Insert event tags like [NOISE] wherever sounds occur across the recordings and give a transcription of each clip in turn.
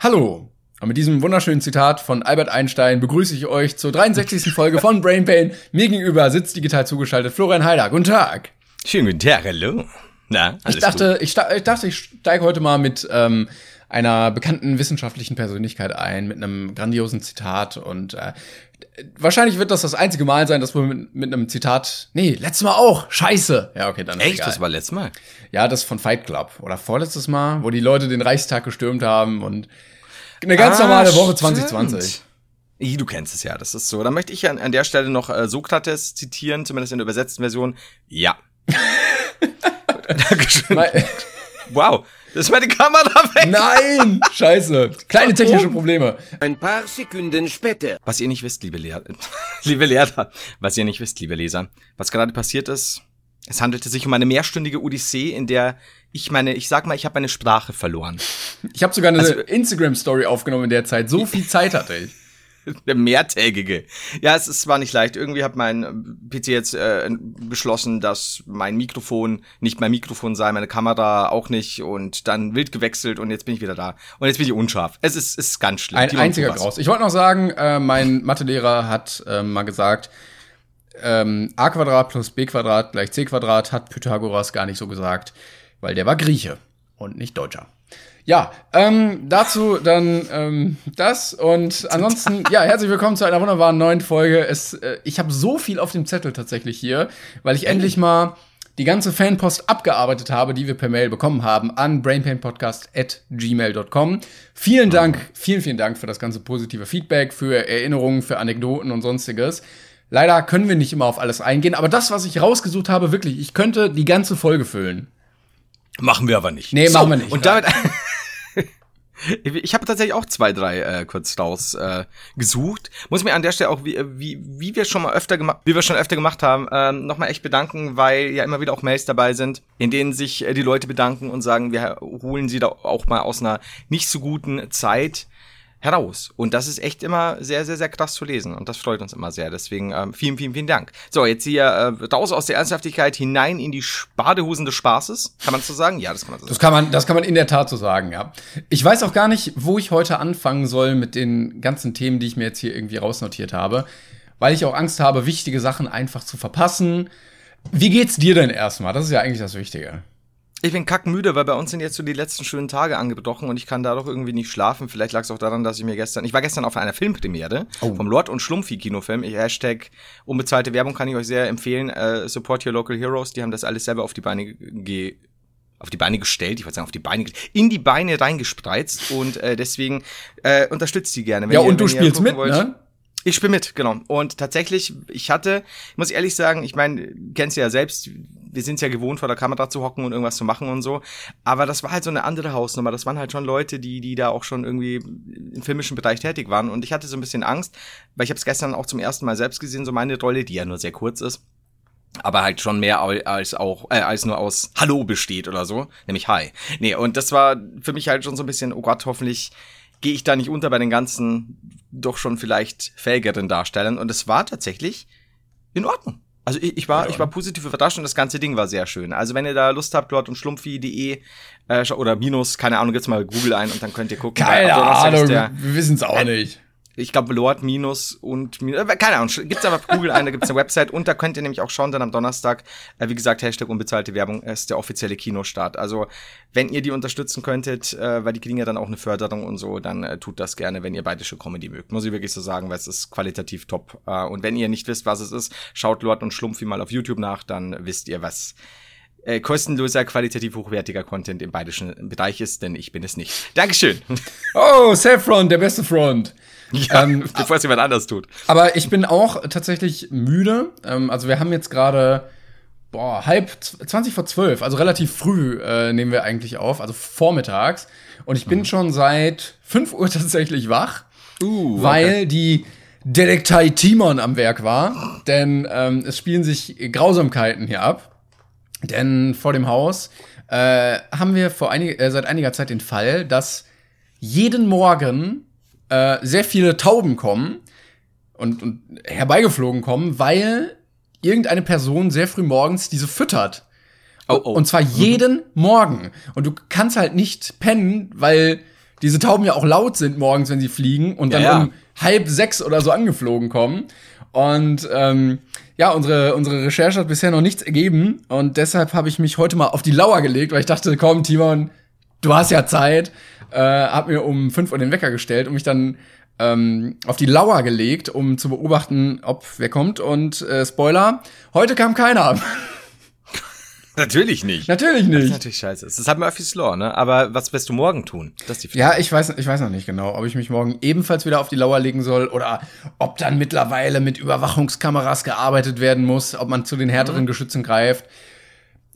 Hallo. Und mit diesem wunderschönen Zitat von Albert Einstein begrüße ich euch zur 63. Folge von Brain Pain. Mir gegenüber sitzt digital zugeschaltet Florian Heider. Guten Tag. Schönen guten Tag, hallo. Na, alles Ich dachte, ich, sta ich dachte, ich steige heute mal mit ähm, einer bekannten wissenschaftlichen Persönlichkeit ein, mit einem grandiosen Zitat und äh, wahrscheinlich wird das das einzige Mal sein, dass wir mit, mit einem Zitat, nee, letztes Mal auch, scheiße. Ja, okay, dann Echt? egal. Das war letztes Mal. Ja, das von Fight Club oder vorletztes Mal, wo die Leute den Reichstag gestürmt haben und eine ganz Ah, normale Woche stimmt. 2020. Ih, Du kennst es ja, das ist so. Da möchte ich an, an der Stelle noch äh, Sokrates zitieren, zumindest in der übersetzten Version. Ja. [LAUGHS] Dankeschön. Wow, das ist meine Kamera weg. nein, scheiße. Kleine technische Probleme. Ein paar Sekunden später. Was ihr nicht wisst, liebe Lehrer, [LAUGHS] liebe Lehrer, was ihr nicht wisst, liebe Leser, was gerade passiert ist, es handelte sich um eine mehrstündige Odyssee, in der ich meine, ich sag mal, ich habe meine Sprache verloren. Ich habe sogar eine Also- Instagram-Story aufgenommen in der Zeit. So [LAUGHS] viel Zeit hatte ich. [LAUGHS] Der mehrtägige. Ja, es, es war nicht leicht. Irgendwie hat mein äh, PC jetzt äh, beschlossen, dass mein Mikrofon nicht mein Mikrofon sei, meine Kamera auch nicht und dann wild gewechselt und jetzt bin ich wieder da. Und jetzt bin ich unscharf. Es ist, ist ganz schlimm. Ein Die einziger. Graus. Ich wollte noch sagen, äh, mein Mathelehrer hat äh, mal gesagt, ähm, a Quadrat plus b Quadrat gleich c Quadrat hat Pythagoras gar nicht so gesagt, weil der war Grieche und nicht Deutscher. Ja, ähm, dazu dann ähm, das und ansonsten, ja, herzlich willkommen zu einer wunderbaren neuen Folge. Es, äh, ich habe so viel auf dem Zettel tatsächlich hier, weil ich endlich mal die ganze Fanpost abgearbeitet habe, die wir per Mail bekommen haben an brainpainpodcast@gmail.com. Vielen Dank, vielen, vielen Dank für das ganze positive Feedback, für Erinnerungen, für Anekdoten und sonstiges. Leider können wir nicht immer auf alles eingehen, aber das, was ich rausgesucht habe, wirklich, ich könnte die ganze Folge füllen. Machen wir aber nicht. Nee, machen wir nicht. Und damit. [LAUGHS] Ich habe tatsächlich auch zwei, drei äh, kurz raus äh, gesucht. Muss mir an der Stelle auch, wie, wie, wie wir schon mal öfter gemacht, wie wir schon öfter gemacht haben, ähm, nochmal echt bedanken, weil ja immer wieder auch Mails dabei sind, in denen sich äh, die Leute bedanken und sagen, wir holen sie da auch mal aus einer nicht so guten Zeit heraus. Und das ist echt immer sehr, sehr, sehr krass zu lesen. Und das freut uns immer sehr. Deswegen ähm, vielen, vielen, vielen Dank. So, jetzt hier äh, raus aus der Ernsthaftigkeit hinein in die Badehosen des Spaßes. Kann man das so sagen? Ja, das kann man so sagen. Kann man, das kann man in der Tat so sagen, ja. Ich weiß auch gar nicht, wo ich heute anfangen soll mit den ganzen Themen, die ich mir jetzt hier irgendwie rausnotiert habe, weil ich auch Angst habe, wichtige Sachen einfach zu verpassen. Wie geht's dir denn erstmal? Das ist ja eigentlich das Wichtige. Ich bin kackmüde, weil bei uns sind jetzt so die letzten schönen Tage angebrochen und ich kann da doch irgendwie nicht schlafen. Vielleicht lag es auch daran, dass ich mir gestern, ich war gestern auf einer Filmpremiere vom Lord und Schlumpfi Kinofilm. Ich, Hashtag unbezahlte Werbung kann ich euch sehr empfehlen. Äh, support your local heroes. Die haben das alles selber auf die Beine ge auf die Beine gestellt, ich wollte sagen, auf die Beine, in die Beine reingespreizt und äh, deswegen äh, unterstützt die gerne. Wenn ja, ihr- und du spielst mit, wollt. ne? Ich spiele mit, genau. Und tatsächlich, ich hatte, ich muss ehrlich sagen, ich meine, kennst du ja selbst, wir sind ja gewohnt, vor der Kamera zu hocken und irgendwas zu machen und so. Aber das war halt so eine andere Hausnummer. Das waren halt schon Leute, die, die da auch schon irgendwie im filmischen Bereich tätig waren. Und ich hatte so ein bisschen Angst, weil ich habe es gestern auch zum ersten Mal selbst gesehen, so meine Rolle, die ja nur sehr kurz ist. Aber halt schon mehr als auch, äh, als nur aus Hallo besteht oder so. Nämlich Hi. Nee, und das war für mich halt schon so ein bisschen, oh Gott, hoffentlich gehe ich da nicht unter bei den ganzen doch schon vielleicht fähigeren Darstellern. Und es war tatsächlich in Ordnung. Also ich, ich war, ich war positiv überrascht und das ganze Ding war sehr schön. Also wenn ihr da Lust habt, dort und schlumpfi.de äh, oder minus, keine Ahnung, gibt's mal Google ein und dann könnt ihr gucken. Keine ist Ahnung, wir wissen es auch Äh, nicht. Ich glaube Lord minus und minus, äh, keine Ahnung, gibt's aber Google ein, da gibt's eine Website und da könnt ihr nämlich auch schauen, dann am Donnerstag, äh, wie gesagt, Hashtag unbezahlte Werbung ist der offizielle Kinostart. Also wenn ihr die unterstützen könntet, äh, weil die kriegen ja dann auch eine Förderung und so, dann äh, tut das gerne, wenn ihr bayerische Comedy mögt. Muss ich wirklich so sagen, weil es ist qualitativ top. Äh, und wenn ihr nicht wisst, was es ist, schaut Lord und Schlumpfi mal auf YouTube nach, dann wisst ihr, was äh, kostenloser, qualitativ hochwertiger Content im bayerischen Bereich ist, denn ich bin es nicht. Dankeschön. Oh, Saffron, der beste Front. [LAUGHS] ja, Ähm, bevor es jemand anders tut. Aber ich bin auch tatsächlich müde. Ähm, also wir haben jetzt gerade boah, halb, 20 vor 12, also relativ früh äh, nehmen wir eigentlich auf, also vormittags. Und ich bin mhm. schon seit 5 Uhr [LAUGHS] tatsächlich wach, uh, weil okay. die Detektei Timon am Werk war. Denn ähm, es spielen sich Grausamkeiten hier ab. Denn vor dem Haus äh, haben wir vor einig, äh, seit einiger Zeit den Fall, dass jeden Morgen äh, sehr viele Tauben kommen und, und herbeigeflogen kommen, weil irgendeine Person sehr früh morgens diese füttert. Oh, oh. Und zwar mhm. jeden mhm. Morgen. Und du kannst halt nicht pennen, weil diese Tauben ja auch laut sind morgens, wenn sie fliegen und dann ja, ja. um halb sechs oder so angeflogen kommen. Und ähm, ja, unsere, unsere Recherche hat bisher noch nichts ergeben. Und deshalb habe ich mich heute mal auf die Lauer gelegt, weil ich dachte, komm, Timon, du hast ja Zeit. Äh, hab mir um fünf Uhr den Wecker gestellt und mich dann ähm, auf die Lauer gelegt, um zu beobachten, ob wer kommt. Und äh, Spoiler, heute kam keiner. [LAUGHS] Natürlich nicht. Natürlich nicht. Das ist natürlich scheiße. Das hat Murphy's Law, ne? Aber was wirst du morgen tun? Das ist die Frage. Ja, ich weiß, ich weiß noch nicht genau, ob ich mich morgen ebenfalls wieder auf die Lauer legen soll oder ob dann mittlerweile mit Überwachungskameras gearbeitet werden muss, ob man zu den härteren mhm. Geschützen greift.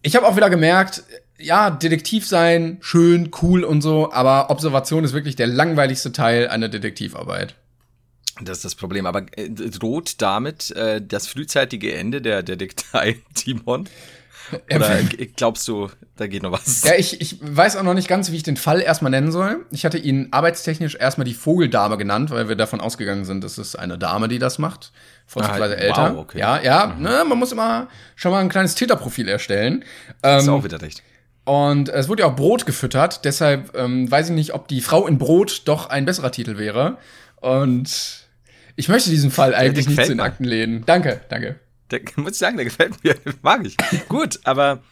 Ich habe auch wieder gemerkt, ja, Detektiv sein, schön, cool und so, aber Observation ist wirklich der langweiligste Teil einer Detektivarbeit. Das ist das Problem. Aber äh, droht damit äh, das frühzeitige Ende der Detektei [LAUGHS] Timon? Oder glaubst du, da geht noch was? Ja, ich, ich weiß auch noch nicht ganz, wie ich den Fall erstmal nennen soll. Ich hatte ihn arbeitstechnisch erstmal die Vogeldame genannt, weil wir davon ausgegangen sind, das ist eine Dame, die das macht. Vorzugsweise ah, älter. Wow, okay. Ja, ja, mhm. ne, man muss immer schon mal ein kleines Täterprofil erstellen. Das ist ähm, auch wieder recht. Und es wurde ja auch Brot gefüttert, deshalb ähm, weiß ich nicht, ob die Frau in Brot doch ein besserer Titel wäre. Und ich möchte diesen Fall eigentlich nicht zu den Akten lehnen. Danke, danke. Der, [LAUGHS] muss ich sagen, der gefällt mir. [LAUGHS] Mag ich. Gut, aber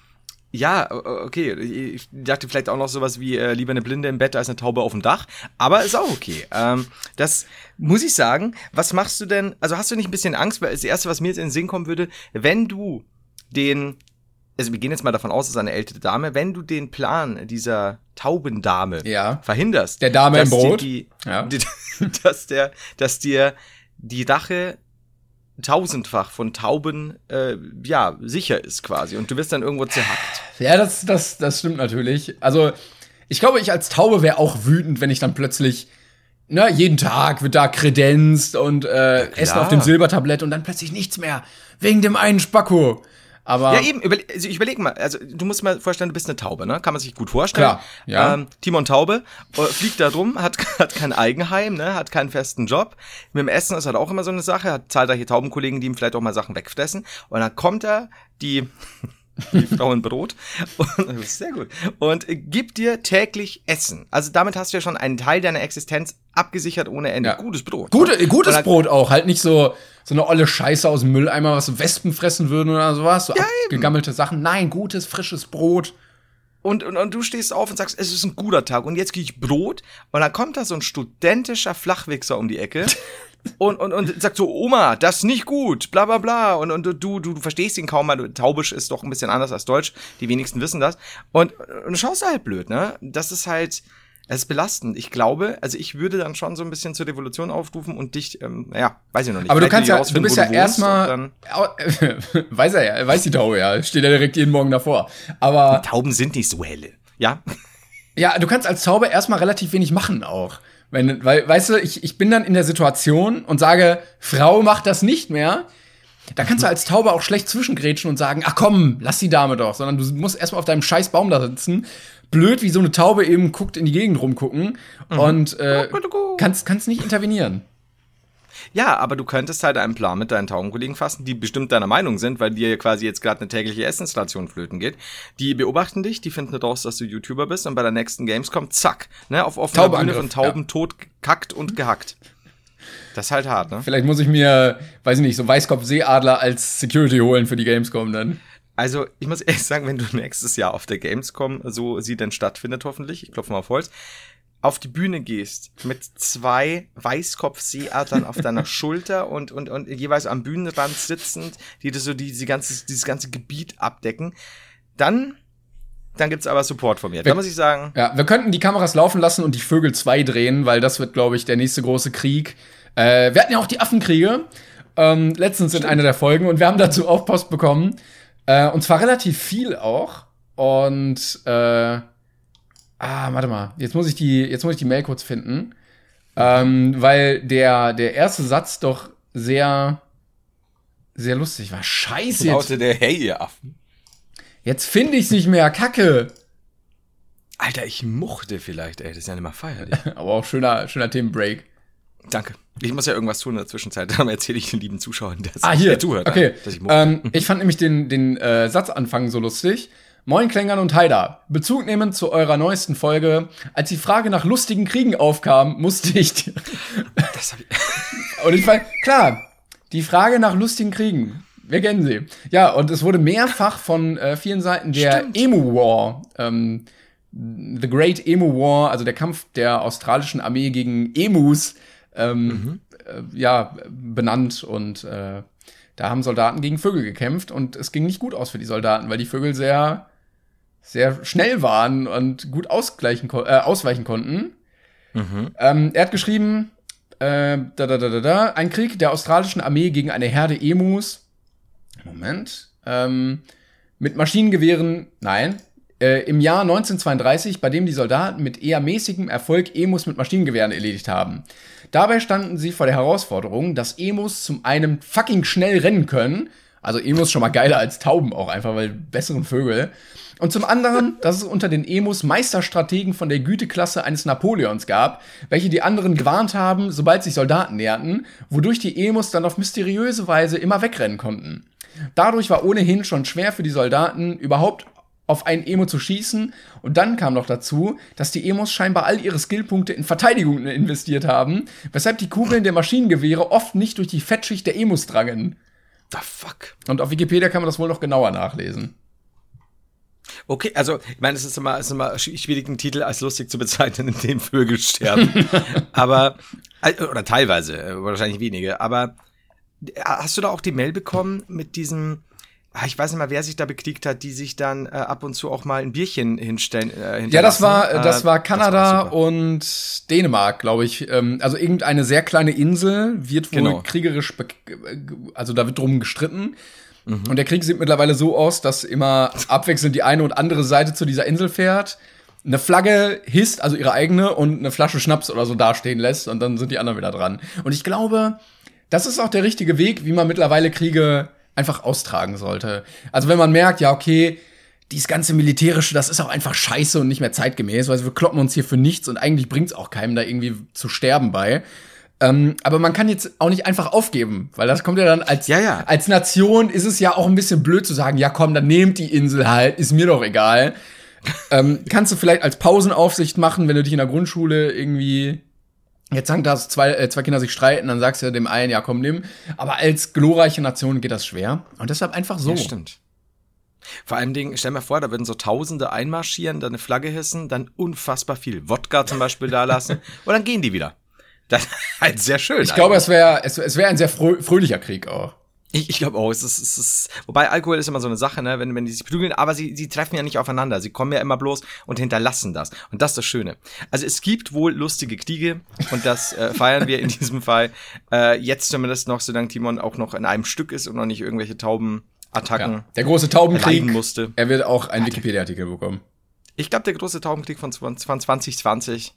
ja, okay. Ich dachte vielleicht auch noch sowas wie äh, lieber eine Blinde im Bett als eine Taube auf dem Dach. Aber ist auch okay. Ähm, das muss ich sagen. Was machst du denn? Also hast du nicht ein bisschen Angst? Weil das Erste, was mir jetzt in den Sinn kommen würde, wenn du den also wir gehen jetzt mal davon aus, es ist eine ältere Dame, wenn du den Plan dieser Taubendame ja. verhinderst, der Dame im Brot, die, ja. [LAUGHS] die, dass der, dass dir die Rache tausendfach von Tauben äh, ja sicher ist quasi und du wirst dann irgendwo zerhackt. Ja, das das das stimmt natürlich. Also ich glaube, ich als Taube wäre auch wütend, wenn ich dann plötzlich na, ne, jeden Tag wird da kredenzt und äh, Essen auf dem Silbertablett und dann plötzlich nichts mehr wegen dem einen Spacko. Aber ja, eben, überle also ich überlege mal, also du musst mal vorstellen, du bist eine Taube, ne? Kann man sich gut vorstellen. Klar, ja. Ähm, Timon Taube äh, fliegt da drum, hat, [LAUGHS] hat kein Eigenheim, ne? Hat keinen festen Job. Mit dem Essen ist halt auch immer so eine Sache, hat zahlreiche Taubenkollegen, die ihm vielleicht auch mal Sachen wegfressen. Und dann kommt er, die [LAUGHS] die Frau in Brot. [LAUGHS] Und, sehr gut. Und gibt dir täglich Essen. Also damit hast du ja schon einen Teil deiner Existenz abgesichert ohne Ende. Ja. Gutes Brot. Gute, ne? gutes dann, Brot auch. Halt nicht so, so eine olle Scheiße aus dem Mülleimer, was Wespen fressen würden oder sowas. So ja, abgegammelte Sachen. Nein, gutes, frisches Brot. Und, und, und du stehst auf und sagst, es ist ein guter Tag und jetzt kriege ich Brot. Und dann kommt da so ein studentischer Flachwichser um die Ecke [LAUGHS] und, und, und sagt so, Oma, das ist nicht gut, bla bla bla. Und, und du, du, du verstehst ihn kaum, weil Taubisch ist doch ein bisschen anders als Deutsch. Die wenigsten wissen das. Und, und du schaust halt blöd, ne? Das ist halt, es ist belastend. Ich glaube, also ich würde dann schon so ein bisschen zur Revolution aufrufen und dich, ähm, ja, weiß ich noch nicht. Aber du kannst ja, du bist ja erstmal, [LAUGHS] weiß er ja, weiß die Taube ja, steht ja direkt jeden Morgen davor. Aber die Tauben sind nicht so helle, ja? Ja, du kannst als Zauber erstmal relativ wenig machen auch. Wenn, weil, weißt du, ich, ich bin dann in der Situation und sage, Frau macht das nicht mehr. Da kannst du als Taube auch schlecht zwischengrätschen und sagen, ach komm, lass die Dame doch, sondern du musst erstmal auf deinem scheiß Baum da sitzen, blöd wie so eine Taube eben guckt in die Gegend rumgucken mhm. und äh, kannst, kannst nicht intervenieren. Ja, aber du könntest halt einen Plan mit deinen Taubenkollegen fassen, die bestimmt deiner Meinung sind, weil dir quasi jetzt gerade eine tägliche Essensstation flöten geht. Die beobachten dich, die finden raus, dass du YouTuber bist und bei der nächsten Gamescom, zack, ne, auf offener Bühne von Tauben ja. tot gekackt und gehackt. Das ist halt hart, ne? Vielleicht muss ich mir, weiß ich nicht, so Weißkopf-Seeadler als Security holen für die Gamescom dann. Also, ich muss [LAUGHS] ehrlich sagen, wenn du nächstes Jahr auf der Gamescom, so sie denn stattfindet hoffentlich, ich klopfe mal auf Holz, auf die Bühne gehst mit zwei Weißkopfseeadlern auf deiner [LAUGHS] Schulter und, und, und jeweils am Bühnenrand sitzend, die das so diese ganze, dieses ganze Gebiet abdecken, dann dann gibt's aber Support von mir. da muss ich sagen. Ja, wir könnten die Kameras laufen lassen und die Vögel 2 drehen, weil das wird, glaube ich, der nächste große Krieg. Äh, wir hatten ja auch die Affenkriege ähm, letztens Stimmt. in einer der Folgen und wir haben dazu auch Post bekommen. Äh, und zwar relativ viel auch. Und äh, ah, warte mal, jetzt muss ich die, jetzt muss ich die Mail kurz finden. Ähm, weil der, der erste Satz doch sehr, sehr lustig war. Scheiße, jetzt, Laute der Hey, ihr Affen. jetzt finde ich es nicht mehr. Kacke. Alter, ich mochte vielleicht, ey, das ist ja nicht mal feierlich. [LAUGHS] Aber auch schöner, schöner Themenbreak. Danke. Ich muss ja irgendwas tun in der Zwischenzeit. [LAUGHS] Dann erzähle ich den lieben Zuschauern, der Ah, hier. der zuhört, okay. dass ich ähm, ich fand nämlich den, den äh, Satzanfang so lustig. Moin Klängern und Haida. Bezug nehmend zu eurer neuesten Folge. Als die Frage nach lustigen Kriegen aufkam, musste ich. das hab ich, [LAUGHS] und ich fand, klar, die Frage nach lustigen Kriegen. Wir kennen sie. Ja, und es wurde mehrfach von äh, vielen Seiten der Emu War, ähm, The Great Emu War, also der Kampf der australischen Armee gegen Emus, ähm, äh, ja, benannt und äh, da haben Soldaten gegen Vögel gekämpft und es ging nicht gut aus für die Soldaten, weil die Vögel sehr, sehr schnell waren und gut ausgleichen, äh, ausweichen konnten. Ähm, er hat geschrieben, äh, da, da, da, da, da, ein Krieg der australischen Armee gegen eine Herde Emus. Moment. Ähm, mit Maschinengewehren, nein. Äh, Im Jahr 1932, bei dem die Soldaten mit eher mäßigem Erfolg Emus mit Maschinengewehren erledigt haben. Dabei standen sie vor der Herausforderung, dass Emus zum einen fucking schnell rennen können, also Emus schon mal geiler als Tauben auch einfach, weil besseren Vögel. Und zum anderen, [LAUGHS] dass es unter den Emus Meisterstrategen von der Güteklasse eines Napoleons gab, welche die anderen gewarnt haben, sobald sich Soldaten näherten, wodurch die Emus dann auf mysteriöse Weise immer wegrennen konnten. Dadurch war ohnehin schon schwer für die Soldaten, überhaupt auf einen Emo zu schießen. Und dann kam noch dazu, dass die Emos scheinbar all ihre Skillpunkte in Verteidigung investiert haben, weshalb die Kugeln der Maschinengewehre oft nicht durch die Fettschicht der Emos drangen. the fuck? Und auf Wikipedia kann man das wohl noch genauer nachlesen. Okay, also, ich meine, es ist immer, es ist immer sch- schwierig, einen Titel als lustig zu bezeichnen, in dem Vögel sterben. [LAUGHS] aber, äh, oder teilweise, äh, wahrscheinlich wenige, aber äh, hast du da auch die Mail bekommen mit diesem, ah, ich weiß nicht mal, wer sich da bekriegt hat, die sich dann äh, ab und zu auch mal ein Bierchen hinstellen. Äh, Ja, das war, das war Kanada super. und Dänemark, glaube ich. Ähm, Also irgendeine sehr kleine Insel wird wohl Genau. kriegerisch, also da wird drum gestritten. Mhm. Und der Krieg sieht mittlerweile so aus, dass immer abwechselnd die eine und andere Seite zu dieser Insel fährt, eine Flagge hisst, also ihre eigene, und eine Flasche Schnaps oder so dastehen lässt und dann sind die anderen wieder dran. Und ich glaube, das ist auch der richtige Weg, wie man mittlerweile Kriege einfach austragen sollte. Also wenn man merkt, ja, okay, dieses ganze Militärische, das ist auch einfach scheiße und nicht mehr zeitgemäß, weil wir kloppen uns hier für nichts und eigentlich bringt's auch keinem da irgendwie zu sterben bei. Ähm, aber man kann jetzt auch nicht einfach aufgeben, weil das kommt ja dann als, Ja, ja. als Nation ist es ja auch ein bisschen blöd zu sagen, ja komm, dann nehmt die Insel halt, ist mir doch egal. ähm, kannst du vielleicht als Pausenaufsicht machen, wenn du dich in der Grundschule irgendwie jetzt sagen, dass zwei, äh, zwei Kinder sich streiten, dann sagst du dem einen, ja komm, nimm. Aber als glorreiche Nation geht das schwer. Und deshalb einfach so. Ja, stimmt. Vor allem Dingen, stell mir vor, da würden so Tausende einmarschieren, dann eine Flagge hissen, dann unfassbar viel Wodka zum Beispiel da lassen [LAUGHS] und dann gehen die wieder. Das [LAUGHS] ist halt sehr schön. Ich glaube, es wäre es, es wär ein sehr frö fröhlicher Krieg auch. Ich, ich glaube auch, es ist, es ist, wobei Alkohol ist immer so eine Sache, ne, wenn, wenn die sich prügeln, aber sie, sie treffen ja nicht aufeinander. Sie kommen ja immer bloß und hinterlassen das. Und das ist das Schöne. Also es gibt wohl lustige Kriege und das äh, feiern wir in [LAUGHS] diesem Fall. Äh, jetzt zumindest noch, solange Timon auch noch in einem Stück ist und noch nicht irgendwelche Taubenattacken. Ja. Der große Taubenkrieg. musste. Er wird auch einen Wikipedia-Artikel bekommen. Ich glaube, der große Taubenkrieg von, von 2020,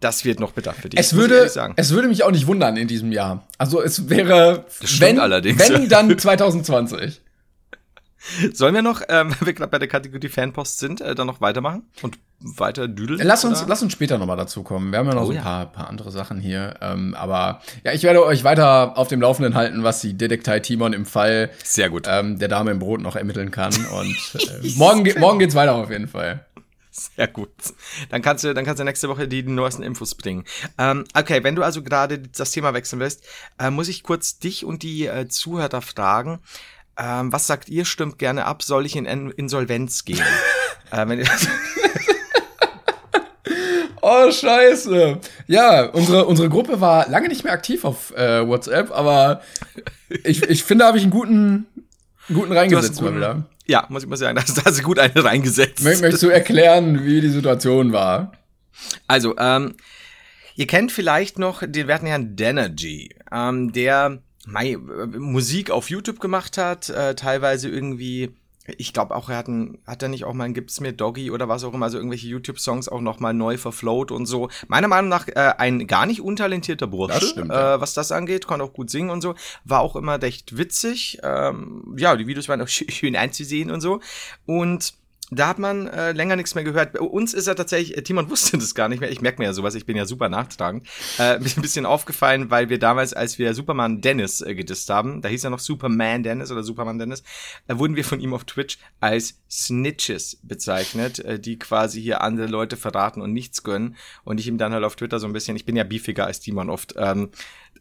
das wird noch bitter für dich. Es würde, es würde mich auch nicht wundern in diesem Jahr. Also es wäre, wenn, allerdings. wenn [LAUGHS] dann 2020. Sollen wir noch, ähm, wenn [LAUGHS] wir gerade bei der Kategorie Fanpost sind, äh, dann noch weitermachen und weiter düdeln? Lass uns, oder? lass uns später nochmal dazu kommen. Wir haben ja noch Oh so ein ja. paar, paar andere Sachen hier. Ähm, aber ja, ich werde euch weiter auf dem Laufenden halten, was die Detektei Timon im Fall Sehr gut. ähm, der Dame im Brot noch ermitteln kann. Und äh, [LAUGHS] morgen, ge morgen geht's weiter auf jeden Fall. [LAUGHS] Sehr gut. Dann kannst du, dann kannst du nächste Woche die neuesten Infos bringen. Ähm, okay, wenn du also gerade das Thema wechseln willst, äh, muss ich kurz dich und die äh, Zuhörer fragen. Ähm, was sagt ihr? Stimmt gerne ab. Soll ich in In Insolvenz gehen? [LAUGHS] äh, [LAUGHS] Oh, scheiße. Ja, unsere, unsere Gruppe war lange nicht mehr aktiv auf äh, WhatsApp, aber ich, ich finde, da habe ich einen guten, guten reingesetzt mal wieder. Ja, muss ich mal sagen, [LAUGHS] da hast, du gut eine reingesetzt. Mö- Möchtest du erklären, wie die Situation war? Also, ähm, ihr kennt vielleicht noch den werten Herrn Danergy, ähm, der mei, äh, Musik auf YouTube gemacht hat, äh, teilweise irgendwie ich glaube auch, er hat, ein, hat er nicht auch mal ein Gibt's mir Doggy oder was auch immer, also irgendwelche YouTube-Songs auch noch mal neu verflowt und so. Meiner Meinung nach äh, ein gar nicht untalentierter Bursche, Das stimmt, äh, ja. was das angeht, konnte auch gut singen und so. War auch immer recht witzig. Ähm, ja, die Videos waren auch schön, [LAUGHS] schön einzusehen und so. Und da hat man äh, länger nichts mehr gehört. Bei uns ist er tatsächlich, äh, Timon wusste das gar nicht mehr. Ich merke mir ja sowas, ich bin ja super nachtragend. Äh, ein bisschen aufgefallen, weil wir damals, als wir Superman Dennis äh, gedisst haben, da hieß er noch Superman Dennis oder Superman Dennis, äh, wurden wir von ihm auf Twitch als Snitches bezeichnet, äh, die quasi hier andere Leute verraten und nichts gönnen. Und ich ihm dann halt auf Twitter so ein bisschen, ich bin ja beefiger als Timon oft, ähm,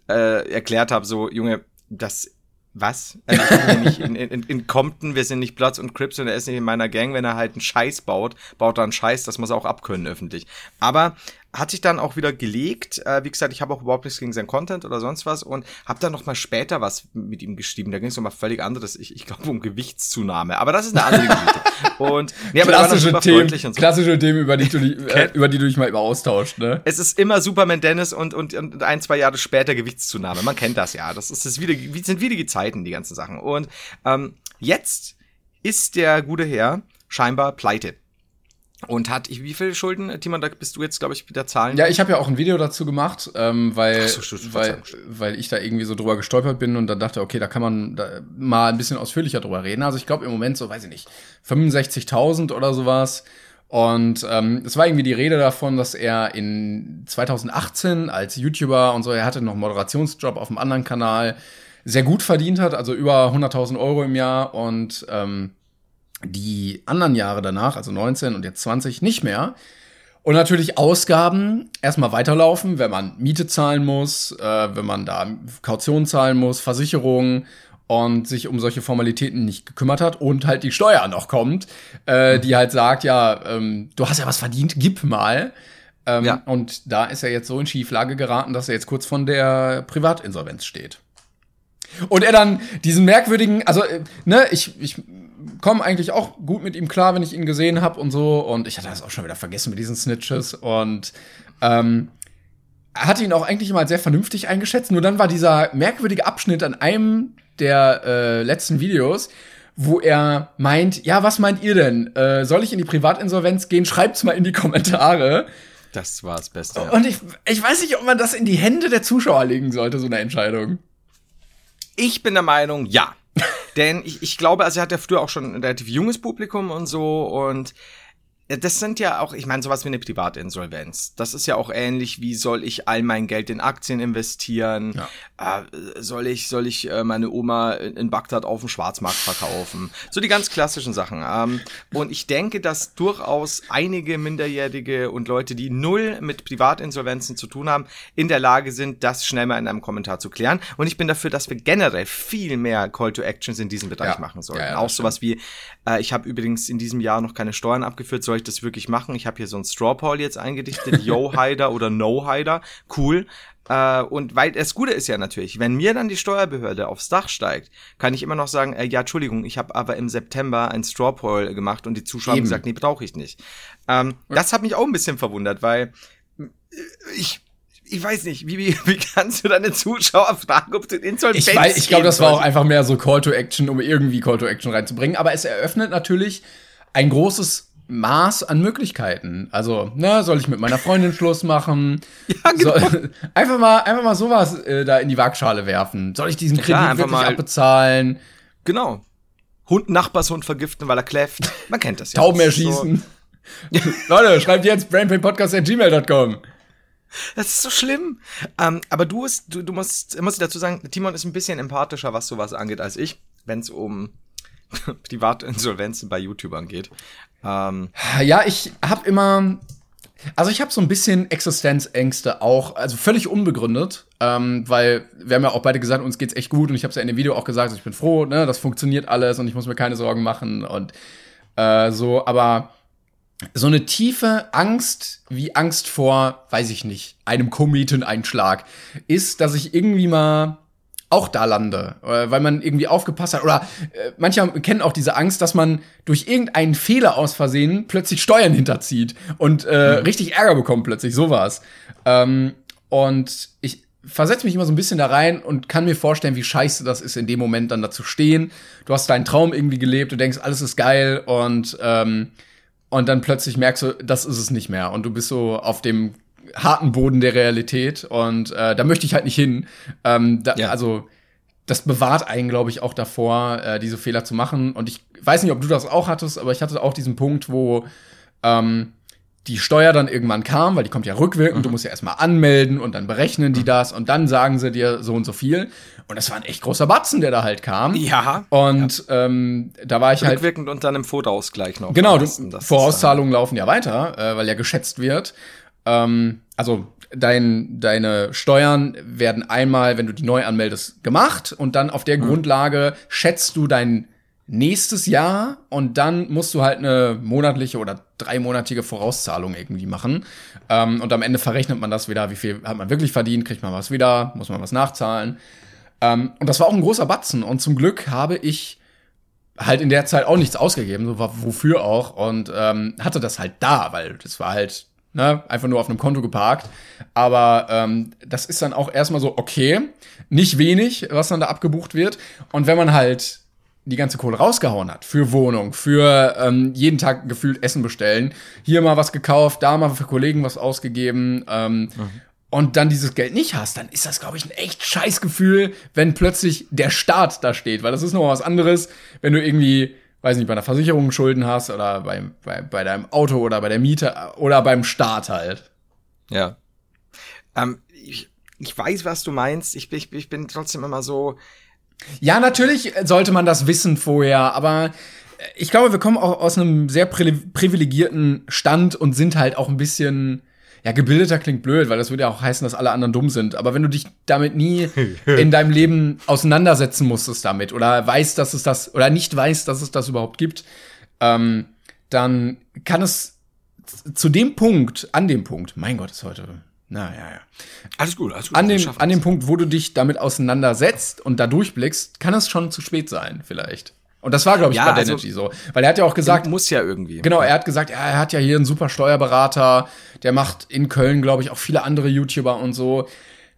äh, erklärt habe, so, Junge, das was? Also ich bin nicht in, in, in Compton, wir sind nicht Platz und Crips und er ist nicht in meiner Gang. Wenn er halt einen Scheiß baut, baut er einen Scheiß, das muss er auch abkönnen öffentlich. Aber hat sich dann auch wieder gelegt. Äh, wie gesagt, ich habe auch überhaupt nichts gegen sein Content oder sonst was und habe dann noch mal später was mit ihm geschrieben. Da ging es um was völlig anderes. Ich, ich glaube um Gewichtszunahme. Aber das ist eine andere Geschichte. [LAUGHS] Und nee, aber er klassische Themen, freundlich und so. klassische Themen, über die du, dich- [LAUGHS] äh, über die du dich mal über austauscht, ne? Es ist immer Superman Dennis und, und, und ein, zwei Jahre später Gewichtszunahme. Man kennt das ja. Das ist das wieder, wie sind wieder die Zeiten, die ganzen Sachen. Und ähm, jetzt ist der gute Herr scheinbar pleite. Und hat, wie viele Schulden, Timon, da bist du jetzt, glaube ich, mit der Zahlen. Ja, ich habe ja auch ein Video dazu gemacht, ähm, weil, so, stimmt, weil, weil ich da irgendwie so drüber gestolpert bin und dann dachte, okay, da kann man da mal ein bisschen ausführlicher drüber reden. Also ich glaube im Moment so, weiß ich nicht, 65.000 oder sowas. Und ähm, es war irgendwie die Rede davon, dass er in 2018 als YouTuber und so, er hatte noch einen Moderationsjob auf einem anderen Kanal, sehr gut verdient hat, also über 100.000 Euro im Jahr und ähm, die anderen Jahre danach, also 19 und jetzt 20, nicht mehr. Und natürlich Ausgaben erstmal weiterlaufen, wenn man Miete zahlen muss, äh, wenn man da Kaution zahlen muss, Versicherungen und sich um solche Formalitäten nicht gekümmert hat und halt die Steuer noch kommt, äh, die halt sagt, ja, ähm, du hast ja was verdient, gib mal. Ähm, Ja. Und da ist er jetzt so in Schieflage geraten, dass er jetzt kurz von der Privatinsolvenz steht. Und er dann diesen merkwürdigen, also, äh, ne, ich, ich komme eigentlich auch gut mit ihm klar, wenn ich ihn gesehen habe und so. Und ich hatte das auch schon wieder vergessen mit diesen Snitches. Und ähm, er hatte ihn auch eigentlich immer sehr vernünftig eingeschätzt. Nur dann war dieser merkwürdige Abschnitt an einem der äh, letzten Videos, wo er meint, ja, was meint ihr denn? Äh, soll ich in die Privatinsolvenz gehen? Schreibt's mal in die Kommentare. Das war das Beste. Ja. Und ich, ich weiß nicht, ob man das in die Hände der Zuschauer legen sollte, so eine Entscheidung. Ich bin der Meinung, ja. [LAUGHS] Denn ich, ich glaube, also er hat ja früher auch schon ein relativ junges Publikum und so und das sind ja auch, ich meine, sowas wie eine Privatinsolvenz. Das ist ja auch ähnlich wie soll ich all mein Geld in Aktien investieren? Äh, soll ich, soll ich äh, meine Oma in Bagdad auf dem Schwarzmarkt verkaufen? So die ganz klassischen Sachen. Ähm, und ich denke, dass durchaus einige Minderjährige und Leute, die null mit Privatinsolvenzen zu tun haben, in der Lage sind, das schnell mal in einem Kommentar zu klären. Und ich bin dafür, dass wir generell viel mehr Call to Actions in diesem Bereich Ja. machen sollten. Ja, ja, auch sowas wie, äh, ich habe übrigens in diesem Jahr noch keine Steuern abgeführt, soll ich das wirklich machen? Ich habe hier so ein Straw Poll jetzt eingedichtet, Yo [LAUGHS] Hider oder No Hider, cool. Äh, und weil das Gute ist ja natürlich, wenn mir dann die Steuerbehörde aufs Dach steigt, kann ich immer noch sagen, äh, ja, Entschuldigung, ich habe aber im September ein Straw Poll gemacht und die Zuschauer haben gesagt, nee, brauche ich nicht. Ähm, das hat mich auch ein bisschen verwundert, weil äh, ich ich weiß nicht, wie, wie, wie kannst du deine Zuschauer fragen, ob du in Insolvenz Ich, weiß, ich glaube, das war auch einfach mehr so Call to Action, um irgendwie Call to Action reinzubringen. Aber es eröffnet natürlich ein großes Maß an Möglichkeiten. Also, ne, soll ich mit meiner Freundin Schluss machen? [LAUGHS] Ja, genau. soll, [LAUGHS] einfach mal, einfach mal sowas äh, da in die Waagschale werfen. Soll ich diesen Kredit klar, einfach wirklich mal- abbezahlen? Genau. Hund, Nachbarshund vergiften, weil er kläfft. Man kennt das ja. Tauben erschießen. [LAUGHS] Leute, schreibt jetzt brainpainpodcast.gmail.com. Das ist so schlimm. Ähm, aber du, ist, du, du musst, muss ich dazu sagen, Timon ist ein bisschen empathischer, was sowas angeht, als ich, wenn es um Privatinsolvenzen bei YouTubern geht. Ähm, Ja, ich habe immer, also ich habe so ein bisschen Existenzängste auch, also völlig unbegründet, ähm, weil wir haben ja auch beide gesagt, uns geht's echt gut und ich habe es ja in dem Video auch gesagt, ich bin froh, ne, das funktioniert alles und ich muss mir keine Sorgen machen und äh, so, aber so eine tiefe Angst wie Angst vor, weiß ich nicht, einem Kometeneinschlag ist, dass ich irgendwie mal auch da lande, äh, weil man irgendwie aufgepasst hat. Oder äh, manche kennen auch diese Angst, dass man durch irgendeinen Fehler aus Versehen plötzlich Steuern hinterzieht und äh, richtig Ärger bekommt plötzlich, sowas. Ähm, und ich, versetze mich immer so ein bisschen da rein und kann mir vorstellen, wie scheiße das ist, in dem Moment dann da zu stehen. Du hast deinen Traum irgendwie gelebt, du denkst, alles ist geil und, ähm, und dann plötzlich merkst du, das ist es nicht mehr. Und du bist so auf dem harten Boden der Realität und äh, da möchte ich halt nicht hin. Ähm, da, Ja. Also das bewahrt einen, glaube ich, auch davor, äh, diese Fehler zu machen. Und ich weiß nicht, ob du das auch hattest, aber ich hatte auch diesen Punkt, wo ähm, die Steuer dann irgendwann kam, weil die kommt ja rückwirkend, du musst ja erstmal anmelden und dann berechnen die das und dann sagen sie dir so und so viel. Und das war ein echt großer Batzen, der da halt kam. Ja. Und ähm, da war ich halt. Rückwirkend und dann im Vorausgleich noch. Genau, du, ist, Vorauszahlungen laufen ja weiter, äh, weil ja geschätzt wird. Ähm, also dein, deine Steuern werden einmal, wenn du die neu anmeldest, gemacht und dann auf der Mhm. Grundlage schätzt du dein nächstes Jahr und dann musst du halt eine monatliche oder dreimonatige Vorauszahlung irgendwie machen. Ähm, und am Ende verrechnet man das wieder, wie viel hat man wirklich verdient, kriegt man was wieder, muss man was nachzahlen. Ähm, und das war auch ein großer Batzen. Und zum Glück habe ich halt in der Zeit auch nichts ausgegeben, so war, wofür auch, und ähm, hatte das halt da, weil das war halt ne, einfach nur auf einem Konto geparkt. Aber ähm, das ist dann auch erstmal so, okay, nicht wenig, was dann da abgebucht wird. Und wenn man halt die ganze Kohle rausgehauen hat für Wohnung, für ähm, jeden Tag gefühlt Essen bestellen, hier mal was gekauft, da mal für Kollegen was ausgegeben, ähm, und dann dieses Geld nicht hast, dann ist das, glaube ich, ein echt scheiß Gefühl, wenn plötzlich der Staat da steht. Weil das ist noch was anderes, wenn du irgendwie, weiß nicht, bei einer Versicherung Schulden hast oder beim, bei, bei deinem Auto oder bei der Miete oder beim Staat halt. Ja. Ähm, ich, ich weiß, was du meinst. Ich, ich, ich bin trotzdem immer so. Ja, natürlich sollte man das wissen vorher, aber ich glaube, wir kommen auch aus einem sehr pri privilegierten Stand und sind halt auch ein bisschen, ja, gebildeter klingt blöd, weil das würde ja auch heißen, dass alle anderen dumm sind. Aber wenn du dich damit nie in [LAUGHS] deinem Leben auseinandersetzen musstest damit oder weißt, dass es das, oder nicht weißt, dass es das überhaupt gibt, ähm, dann kann es zu dem Punkt, an dem Punkt, mein Gott, ist heute, na ja, ja. Alles gut, alles gut. An dem, an dem. Punkt, wo du dich damit auseinandersetzt und da durchblickst, kann es schon zu spät sein, vielleicht. Und das war, glaube ich, Ja, bei also- Denergy so. Weil er hat ja auch gesagt, muss ja irgendwie. genau, er hat gesagt, er hat ja hier einen super Steuerberater, der macht in Köln, glaube ich, auch viele andere YouTuber und so.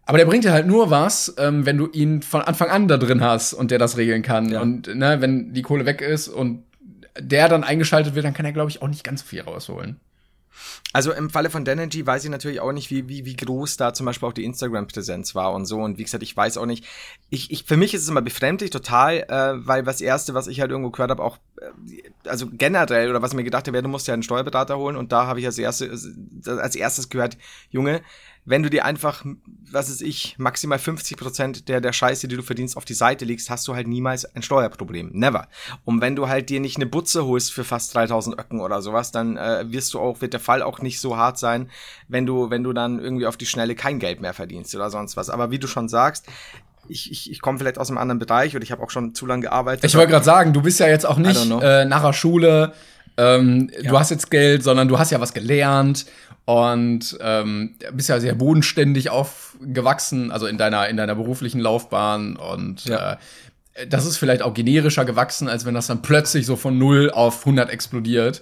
Aber der bringt dir halt nur was, ähm, wenn du ihn von Anfang an da drin hast und der das regeln kann. Ja. Und ne, wenn die Kohle weg ist und der dann eingeschaltet wird, dann kann er, glaube ich, auch nicht ganz so viel rausholen. Also im Falle von Denergy weiß ich natürlich auch nicht, wie, wie, wie groß da zum Beispiel auch die Instagram-Präsenz war und so. Und wie gesagt, ich weiß auch nicht. Ich, ich, für mich ist es immer befremdlich total, äh, weil das Erste, was ich halt irgendwo gehört habe, auch, äh, also generell, oder was mir gedacht habe, du musst ja einen Steuerberater holen. Und da habe ich als, erste, als erstes gehört, Junge, wenn du dir einfach, was ist ich, maximal 50 Prozent der, der Scheiße, die du verdienst, auf die Seite legst, hast du halt niemals ein Steuerproblem. Never. Und wenn du halt dir nicht eine Butze holst für fast 3000 Öcken oder sowas, dann äh, wirst du auch, wird der Fall auch nicht so hart sein, wenn du, wenn du dann irgendwie auf die Schnelle kein Geld mehr verdienst oder sonst was. Aber wie du schon sagst, ich, ich, ich komme vielleicht aus einem anderen Bereich oder ich habe auch schon zu lange gearbeitet. Ich wollte gerade sagen, du bist ja jetzt auch nicht äh, nach der Schule, ähm, du hast jetzt Geld, sondern du hast ja was gelernt und ähm, bist ja sehr bodenständig aufgewachsen, also in deiner, in deiner beruflichen Laufbahn und Ja. äh, das ist vielleicht auch generischer gewachsen, als wenn das dann plötzlich so von 0 auf 100 explodiert.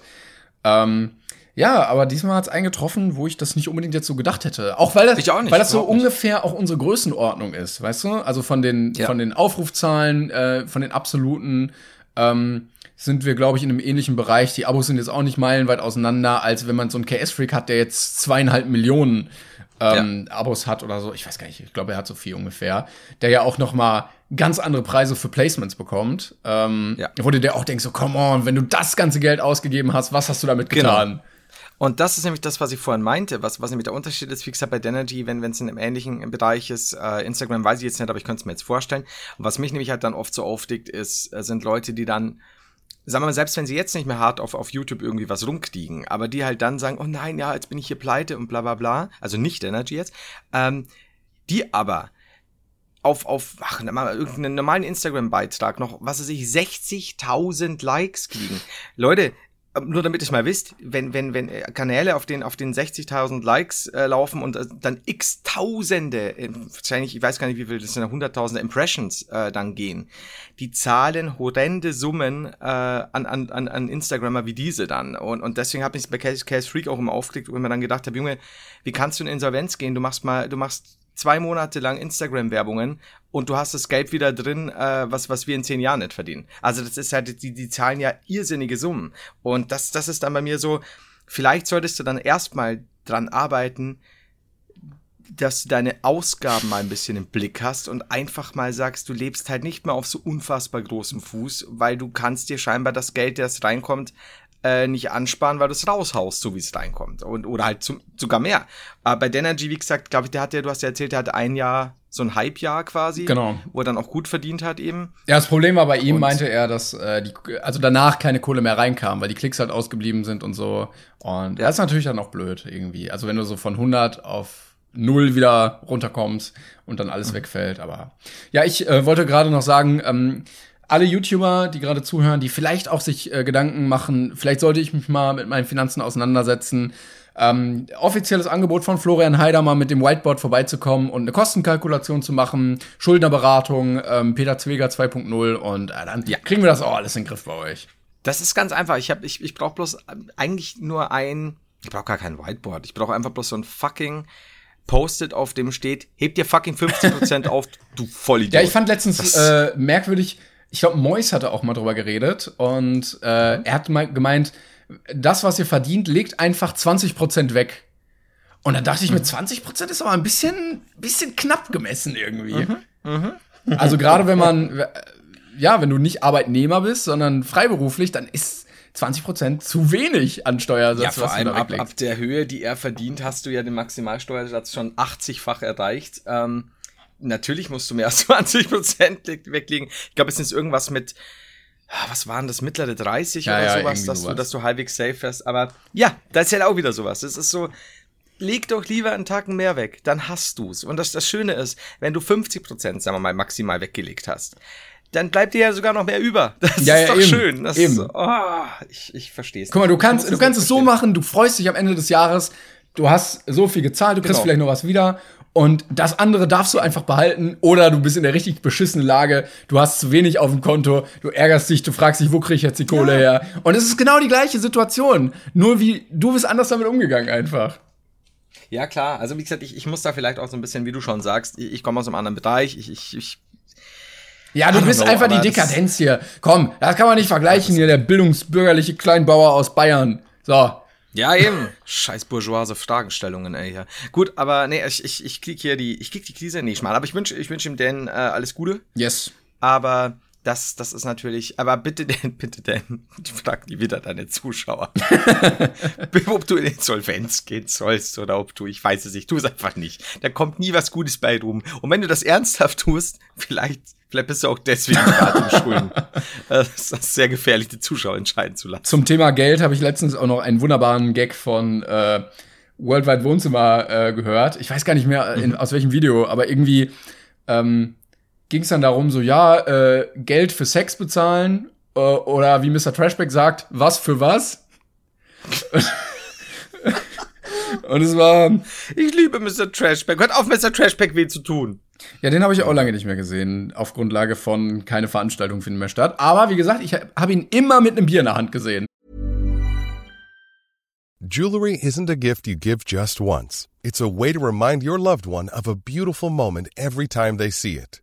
Ähm, ja, aber diesmal hat es eingetroffen, wo ich das nicht unbedingt jetzt so gedacht hätte. Auch weil das, nicht, weil das so nicht. ungefähr auch unsere Größenordnung ist, weißt du? Also von den, Ja. von den Aufrufzahlen, äh, von den absoluten, ähm, sind wir, glaube ich, in einem ähnlichen Bereich. Die Abos sind jetzt auch nicht meilenweit auseinander, als wenn man so einen KS-Freak hat, der jetzt zweieinhalb Millionen ähm, Abos hat oder so. Ich weiß gar nicht, ich glaube, er hat so viel ungefähr. Der ja auch noch mal ganz andere Preise für Placements bekommt. Ähm, Ja. Wo du dir auch denkst, so, come on, wenn du das ganze Geld ausgegeben hast, was hast du damit Genau. getan? Und das ist nämlich das, was ich vorhin meinte, was, was nämlich der Unterschied ist, wie gesagt, bei Denergy, wenn es in einem ähnlichen Bereich ist, äh, Instagram weiß ich jetzt nicht, aber ich könnte es mir jetzt vorstellen. Und was mich nämlich halt dann oft so aufdickt, ist, äh, sind Leute, die dann, sagen wir mal, selbst wenn sie jetzt nicht mehr hart auf, auf YouTube irgendwie was rumkriegen, aber die halt dann sagen, oh nein, ja, jetzt bin ich hier pleite und bla bla bla, also nicht Denergy jetzt, ähm, die aber auf, auf, ach, mal irgendeinen normalen Instagram-Beitrag noch, was weiß ich, 60.000 Likes kriegen. Leute, nur damit ihr mal wisst, wenn, wenn, wenn äh, Kanäle auf den, auf den 60.000 Likes äh, laufen und äh, dann x Tausende, äh, wahrscheinlich, ich weiß gar nicht, wie viel, das sind ja hunderttausende Impressions äh, dann gehen, die zahlen horrende Summen äh, an, an, an, an Instagrammer wie diese dann. Und, und deswegen habe ich bei Case, Case Freak auch immer aufgelegt, wo ich mir dann gedacht habe, Junge, wie kannst du in Insolvenz gehen? Du machst mal, du machst zwei Monate lang Instagram-Werbungen und du hast das Geld wieder drin, äh, was, was wir in zehn Jahren nicht verdienen. Also das ist halt, die, die zahlen ja irrsinnige Summen. Und das, das ist dann bei mir so, vielleicht solltest du dann erstmal dran arbeiten, dass du deine Ausgaben mal ein bisschen im Blick hast und einfach mal sagst, du lebst halt nicht mehr auf so unfassbar großem Fuß, weil du kannst dir scheinbar das Geld, das reinkommt, äh, nicht ansparen, weil du es raushaust, so wie es reinkommt. Und, oder halt zum, sogar mehr. Aber bei Denergy, wie gesagt, glaube ich, der hat ja, du hast ja erzählt, der hatte ein Jahr, so ein Hype-Jahr quasi. Genau. Wo er dann auch gut verdient hat eben. Ja, das Problem war bei ihm, Und- meinte er, dass äh, die, also danach keine Kohle mehr reinkam, weil die Klicks halt ausgeblieben sind und so. Und das ist natürlich dann auch blöd irgendwie. Also wenn du so von 100 auf null wieder runterkommst und dann alles wegfällt. Aber ja, ich äh, wollte gerade noch sagen, ähm, alle YouTuber, die gerade zuhören, die vielleicht auch sich äh, Gedanken machen, vielleicht sollte ich mich mal mit meinen Finanzen auseinandersetzen. Ähm, offizielles Angebot von Florian Heider mal mit dem Whiteboard vorbeizukommen und eine Kostenkalkulation zu machen, Schuldnerberatung, ähm, Peter Zweger 2.0 und äh, dann kriegen wir das auch alles in den Griff bei euch. Das ist ganz einfach. Ich, hab- ich, ich brauche bloß ähm, eigentlich nur ein, ich brauche gar kein Whiteboard. Ich brauche einfach bloß so ein fucking Post-it, auf dem steht, hebt dir fucking 50% [LAUGHS] auf, du Vollidiot. Ja, ich fand letztens Das- äh, merkwürdig, ich glaube, Mois hatte auch mal drüber geredet und äh, er hat mal gemeint, das, was ihr verdient, legt einfach 20% weg. Und dann dachte ich mir, 20% ist aber ein bisschen, bisschen knapp gemessen irgendwie. Also gerade wenn [LAUGHS] man, ja, wenn du nicht Arbeitnehmer bist, sondern freiberuflich, dann ist 20% zu wenig an Steuersatz, Ja, vor allem ab, ab der Höhe, die er verdient, hast du ja den Maximalsteuersatz schon 80-fach erreicht. Ähm, natürlich musst du mehr als [LAUGHS] 20% leg- weglegen. Ich glaube, es ist irgendwas mit, ah, was waren das, mittlere 30 Ja, oder ja, sowas, dass, Du, dass du halbwegs safe wärst. Aber ja, da ist ja auch wieder sowas. Es ist so, leg doch lieber einen Tacken mehr weg, dann hast du's. Und das, das Schöne ist, wenn du 50%, sagen wir mal, maximal weggelegt hast, dann bleibt dir ja sogar noch mehr über. [LAUGHS] Das Ja, ist ja, doch eben, schön. Das eben. Ist so, oh, ich ich verstehe es. Guck mal, du kannst, du kannst es so machen, du freust dich am Ende des Jahres, du hast so viel gezahlt, du kriegst Genau. vielleicht noch was wieder und das andere darfst du einfach behalten oder du bist in der richtig beschissenen Lage, du hast zu wenig auf dem Konto, du ärgerst dich, du fragst dich, wo krieg ich jetzt die Kohle her? Und es ist genau die gleiche Situation, nur wie du bist anders damit umgegangen einfach. Ja, klar. Also, wie gesagt, ich, ich muss da vielleicht auch so ein bisschen, wie du schon sagst, ich, ich komme aus einem anderen Bereich. Ich, ich, ich Ja, du bist know, einfach die Dekadenz hier. Komm, das kann man nicht vergleichen hier, der bildungsbürgerliche Kleinbauer aus Bayern. So. Ja, eben. Scheiß bourgeoise Fragestellungen, ey. Hier. Gut, aber nee, ich, ich, ich krieg hier die, ich krieg die Krise nicht mal. Aber ich wünsche ich wünsch ihm denn äh, alles Gute. Yes. Aber das, das ist natürlich, aber bitte [LAUGHS] denn, bitte denn, fragen die wieder deine Zuschauer. [LAUGHS] [LAUGHS] ob du in Insolvenz gehen sollst oder ob du, ich weiß es nicht, tu es einfach nicht. Da kommt nie was Gutes bei rum. Und wenn du das ernsthaft tust, vielleicht, vielleicht bist du auch deswegen gerade im Schulden. Das ist sehr gefährlich, die Zuschauer entscheiden zu lassen. Zum Thema Geld habe ich letztens auch noch einen wunderbaren Gag von äh, Worldwide Wohnzimmer äh, gehört. Ich weiß gar nicht mehr in, aus welchem Video, aber irgendwie ähm, ging es dann darum, so ja, äh, Geld für Sex bezahlen äh, oder wie Mr. Trashback sagt, was für was? [LAUGHS] Und es war, Ich liebe Mr. Trashback. Hört auf, Mr. Trashback weh zu tun. ja, den habe ich auch lange nicht mehr gesehen, auf Grundlage von keine Veranstaltungen finden mehr statt. Aber wie gesagt, ich habe ihn immer mit einem Bier in der Hand gesehen. Jewelry isn't a gift you give just once. It's a way to remind your loved one of a beautiful moment every time they see it.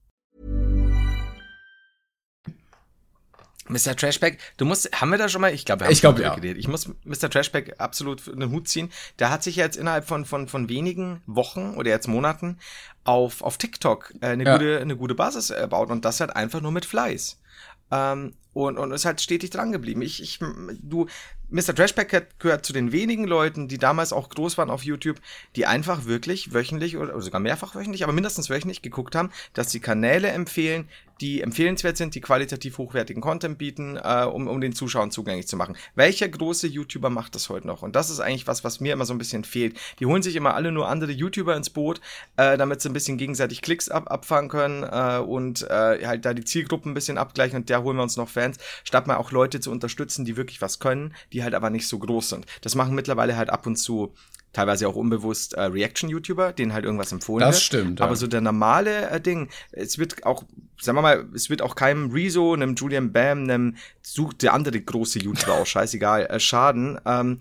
Mr. Trashback, du musst, haben wir da schon mal, ich glaube, wir haben Ich glaub, schon ja. geredet. Ich muss Mr. Trashback absolut für den Hut ziehen. Der hat sich jetzt innerhalb von, von, von wenigen Wochen oder jetzt Monaten auf, auf TikTok äh, eine, Ja. gute, eine gute Basis erbaut und das halt einfach nur mit Fleiß. Ähm, und, und ist halt stetig dran geblieben. Ich, ich, du, Mr. Trashback gehört zu den wenigen Leuten, die damals auch groß waren auf YouTube, die einfach wirklich wöchentlich oder, oder sogar mehrfach wöchentlich, aber mindestens wöchentlich geguckt haben, dass die Kanäle empfehlen, die empfehlenswert sind, die qualitativ hochwertigen Content bieten, äh, um, um den Zuschauern zugänglich zu machen. Welcher große YouTuber macht das heute noch? Und das ist eigentlich was, was mir immer so ein bisschen fehlt. Die holen sich immer alle nur andere YouTuber ins Boot, äh, damit sie ein bisschen gegenseitig Klicks ab abfangen können äh, und äh, halt da die Zielgruppen ein bisschen abgleichen und der holen wir uns noch Fans, statt mal auch Leute zu unterstützen, die wirklich was können, die halt aber nicht so groß sind. Das machen mittlerweile halt ab und zu teilweise auch unbewusst äh, Reaction-YouTuber, denen halt irgendwas empfohlen Das wird. stimmt, ja. Aber so der normale äh, Ding, es wird auch, sagen wir mal, es wird auch keinem Rezo, einem Julian Bam, einem sucht der andere große YouTuber auch [LAUGHS] scheißegal, äh, schaden. Ähm,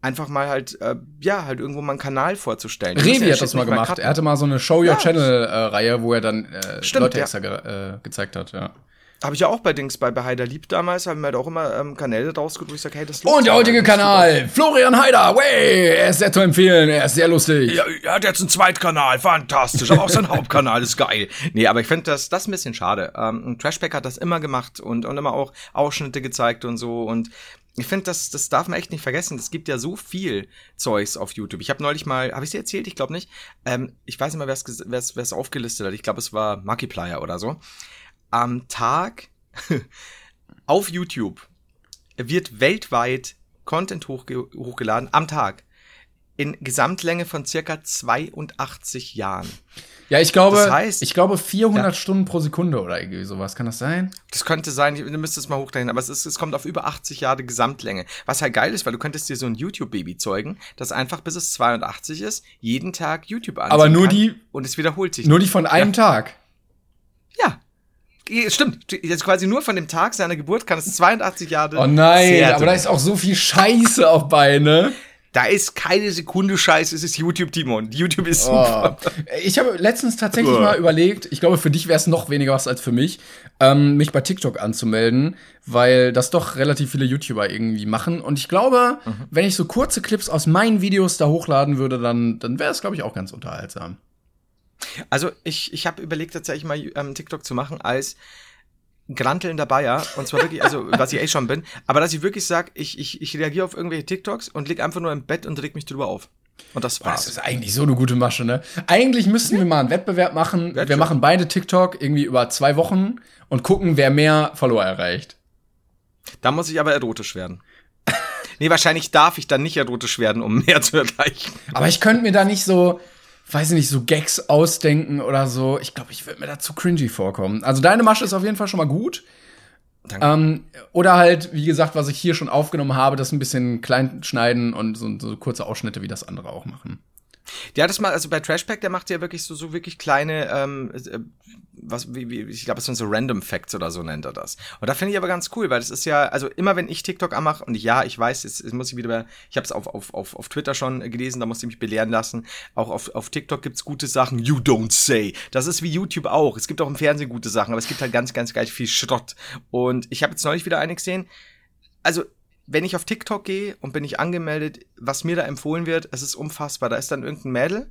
einfach mal halt, äh, ja, halt irgendwo mal einen Kanal vorzustellen. Revi ja hat das mal gemacht. cutten. Er hatte mal so eine Show Your Ja. Channel-Reihe, wo er dann äh, Stimmt, Leute ja. extra ge äh, gezeigt hat, ja. Habe ich ja auch bei Dings, bei, bei Heider Lieb damals, haben wir halt auch immer ähm, Kanäle rausgesucht, wo ich sage, hey, das Und der heutige Kanal, Florian Heider, way, er ist sehr zu empfehlen, er ist sehr lustig. Ja, er hat jetzt einen Zweitkanal, fantastisch, aber auch sein [LAUGHS] Hauptkanal ist geil. Nee, aber ich finde das, das ein bisschen schade. Ähm, Trashback hat das immer gemacht und, und immer auch Ausschnitte gezeigt und so und ich finde, das, das darf man echt nicht vergessen. Es gibt ja so viel Zeugs auf YouTube. Ich habe neulich mal, habe ich dir erzählt? Ich glaube nicht. Ähm, ich weiß nicht mal, wer es aufgelistet hat. Ich glaube, es war Markiplier oder so. Am Tag [LAUGHS] auf YouTube wird weltweit Content hochge hochgeladen am Tag in Gesamtlänge von circa 82 Jahren. Ja, ich glaube, Das heißt- ich glaube 400 Ja. Stunden pro Sekunde oder irgendwie sowas. Kann das sein? Das könnte sein, du müsstest es mal hochrechnen, aber es, ist, es kommt auf über 80 Jahre Gesamtlänge. Was halt geil ist, weil du könntest dir so ein YouTube-Baby zeugen, das einfach bis es 82 ist, jeden Tag YouTube ansehen Aber nur die- und es wiederholt sich. Nur die von einem Tag. Ja. Stimmt. Jetzt quasi nur von dem Tag seiner Geburt kann es 82 Jahre. Oh nein, sehr aber da ist auch so viel Scheiße auch bei, ne? Da ist keine Sekunde Scheiße, es ist YouTube, Timon. YouTube ist Oh. super. Ich habe letztens tatsächlich Oh. mal überlegt, ich glaube, für dich wäre es noch weniger was als für mich, ähm, mich bei TikTok anzumelden, weil das doch relativ viele YouTuber irgendwie machen. Und ich glaube, Mhm. wenn ich so kurze Clips aus meinen Videos da hochladen würde, dann, dann wäre es, glaube ich, auch ganz unterhaltsam. Also ich, ich habe überlegt tatsächlich mal ähm, TikTok zu machen als grantelnder Bayer und zwar wirklich, also [LAUGHS] was ich eh schon bin, aber dass ich wirklich sage, ich, ich, ich reagiere auf irgendwelche TikToks und lieg einfach nur im Bett und reg mich drüber auf. Und das Das war's. ist eigentlich so eine gute Masche, ne? Eigentlich müssten wir mal einen Wettbewerb machen. Werd Wir machen beide TikTok irgendwie über zwei Wochen und gucken, wer mehr Follower erreicht. Da muss ich aber erotisch werden. nee, wahrscheinlich darf ich dann nicht erotisch werden, um mehr zu erreichen. Aber ich könnte mir da nicht so, weiß ich nicht, so Gags ausdenken oder so. Ich glaube, ich würde mir da zu cringy vorkommen. Also deine Masche ist auf jeden Fall schon mal gut. Danke. Ähm, oder halt, wie gesagt, was ich hier schon aufgenommen habe, das ein bisschen klein schneiden und so, so kurze Ausschnitte, wie das andere auch machen. Ja, das mal, also bei Trashpack, der macht ja wirklich so, so wirklich kleine, ähm, äh, was, wie, wie, ich glaube, es sind so Random Facts oder so nennt er das. Und da finde ich aber ganz cool, weil das ist ja, also immer wenn ich TikTok anmache, und ja, ich weiß, jetzt, jetzt muss ich wieder, ich habe es auf, auf, auf, auf Twitter schon gelesen, da musste ich mich belehren lassen. Auch auf, auf TikTok gibt's gute Sachen, you don't say. Das ist wie YouTube auch. Es gibt auch im Fernsehen gute Sachen, aber es gibt halt ganz, ganz, ganz viel Schrott. Und ich habe jetzt neulich wieder eine gesehen, also wenn ich auf TikTok gehe und bin ich angemeldet, was mir da empfohlen wird, es ist unfassbar. Da ist dann irgendein Mädel,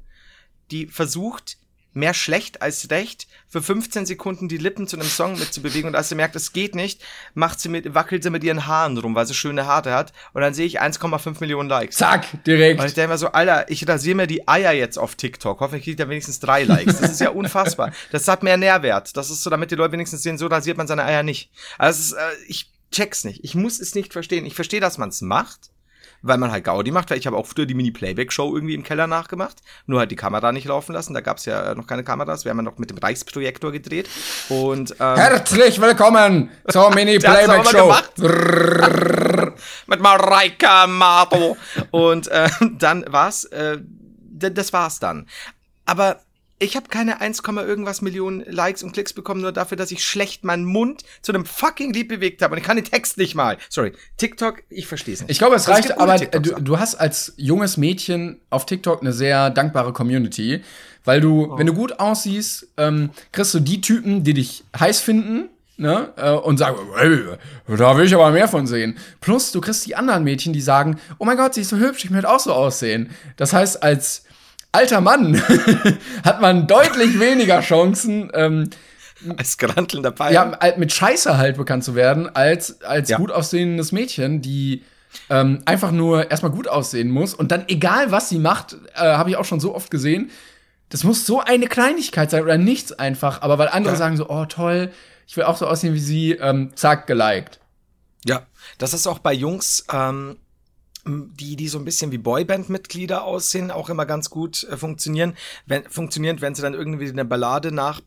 die versucht, mehr schlecht als recht, für 15 Sekunden die Lippen zu einem Song mitzubewegen und als sie merkt, es geht nicht, macht sie mit, wackelt sie mit ihren Haaren rum, weil sie schöne Haare hat und dann sehe ich 1,5 Millionen Likes. Zack, Und ich direkt. denke mir so, Alter, ich rasiere mir die Eier jetzt auf TikTok. Hoffentlich kriegt er wenigstens drei Likes. Das ist ja unfassbar. Das hat mehr Nährwert. Das ist so, damit die Leute wenigstens sehen, so rasiert man seine Eier nicht. Also ist, äh, ich check's nicht. Ich muss es nicht verstehen. Ich verstehe, dass man es macht, weil man halt Gaudi macht, weil ich habe auch früher die Mini-Playback-Show irgendwie im Keller nachgemacht. Nur halt die Kamera nicht laufen lassen. Da gab's ja noch keine Kameras. Wir haben ja noch mit dem Reichsprojektor gedreht. Und ähm, Herzlich willkommen zur [LAUGHS] Mini-Playback-Show. mit Mareika Mato. Und äh, dann war's, äh, das war's dann. Aber ich habe keine 1, irgendwas Millionen Likes und Klicks bekommen, nur dafür, dass ich schlecht meinen Mund zu einem fucking Lied bewegt habe. Und ich kann den Text nicht mal. Sorry, TikTok, ich verstehe es nicht. Ich glaube, es Also reicht, aber äh, du, du hast als junges Mädchen auf TikTok eine sehr dankbare Community, weil du, wenn du gut aussiehst, ähm, kriegst du die Typen, die dich heiß finden, ne, äh, und sagen, hey, da will ich aber mehr von sehen. Plus, du kriegst die anderen Mädchen, die sagen, oh mein Gott, sie ist so hübsch, ich möchte auch so aussehen. Das heißt, als alter Mann [LAUGHS] hat man deutlich weniger Chancen, ähm, Als Granteln dabei. ja, mit Scheiße halt bekannt zu werden, als, als Ja. gut aussehendes Mädchen, die ähm, einfach nur erstmal gut aussehen muss und dann, egal was sie macht, äh, habe ich auch schon so oft gesehen, das muss so eine Kleinigkeit sein oder nichts einfach, aber weil andere sagen so, oh toll, ich will auch so aussehen wie sie, ähm, zack, geliked. Ja, das ist auch bei Jungs, ähm, die, die so ein bisschen wie Boyband-Mitglieder aussehen, auch immer ganz gut äh, funktionieren. Wenn, funktionieren, wenn sie dann irgendwie eine Ballade nach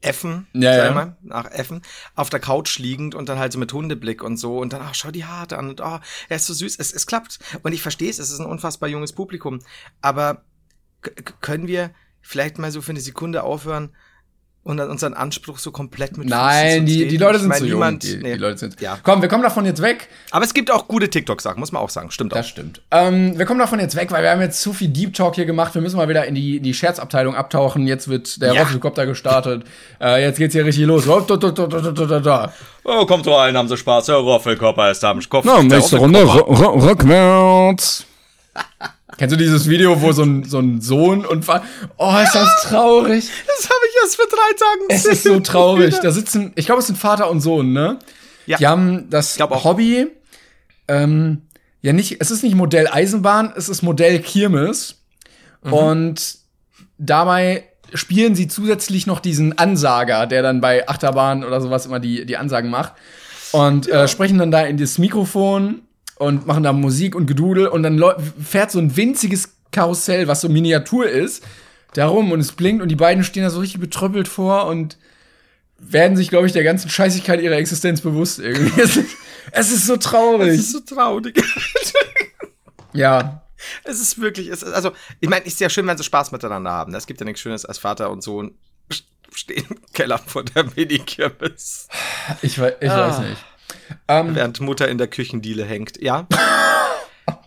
Effen, Ja, sag ja. mal, nach Effen, auf der Couch liegend und dann halt so mit Hundeblick und so und dann, ach, schau die Haare an und oh, er ist so süß. Es, es klappt. Und ich verstehe es, es ist ein unfassbar junges Publikum. Aber können wir vielleicht mal so für eine Sekunde aufhören und dann unseren Anspruch so komplett mit Nein, zu die, die Leute Ich sind mein, zu jung. niemand- Die, nee. die Leute sind. Ja. Komm, wir kommen davon jetzt weg. Aber es gibt auch gute TikTok-Sachen, muss man auch sagen. Stimmt auch. Das stimmt. Ähm, wir kommen davon jetzt weg, weil wir haben jetzt zu viel Deep Talk hier gemacht. Wir müssen mal wieder in die, die Scherzabteilung abtauchen. Jetzt wird der Ja. Roffelkopter gestartet. Äh, jetzt geht's hier richtig los. Oh, kommt rein, haben Sie Spaß. Der Roffelkopper ist am Kopf. Na, nächste Runde rückwärts. [LAUGHS] Kennst du dieses Video, wo so ein, so ein Sohn und Oh, ist das traurig. Das habe ich erst vor drei Tagen Es ist so traurig. [LAUGHS] Da sitzen, ich glaube, es sind Vater und Sohn, ne? Ja. Die haben das. Hobby, ähm, ja nicht, es ist nicht Modell Eisenbahn, es ist Modell Kirmes. Mhm. Und dabei spielen sie zusätzlich noch diesen Ansager, der dann bei Achterbahn oder sowas immer die, die Ansagen macht. Und äh, sprechen dann da in das Mikrofon und machen da Musik und Gedudel und dann fährt so ein winziges Karussell, was so Miniatur ist, darum und es blinkt und die beiden stehen da so richtig betröppelt vor und werden sich, glaube ich, der ganzen Scheißigkeit ihrer Existenz bewusst irgendwie. [LAUGHS] Es ist, es ist so traurig. Es ist so traurig. [LAUGHS] ja. es ist wirklich, es ist, also, ich meine, ist ja schön, wenn sie Spaß miteinander haben. Es gibt ja nichts Schönes als Vater und Sohn stehen im Keller vor der Minikirmes, Ich, wei- ich Ah. weiß nicht. Ähm, während Mutter in der Küchendiele hängt. Ja?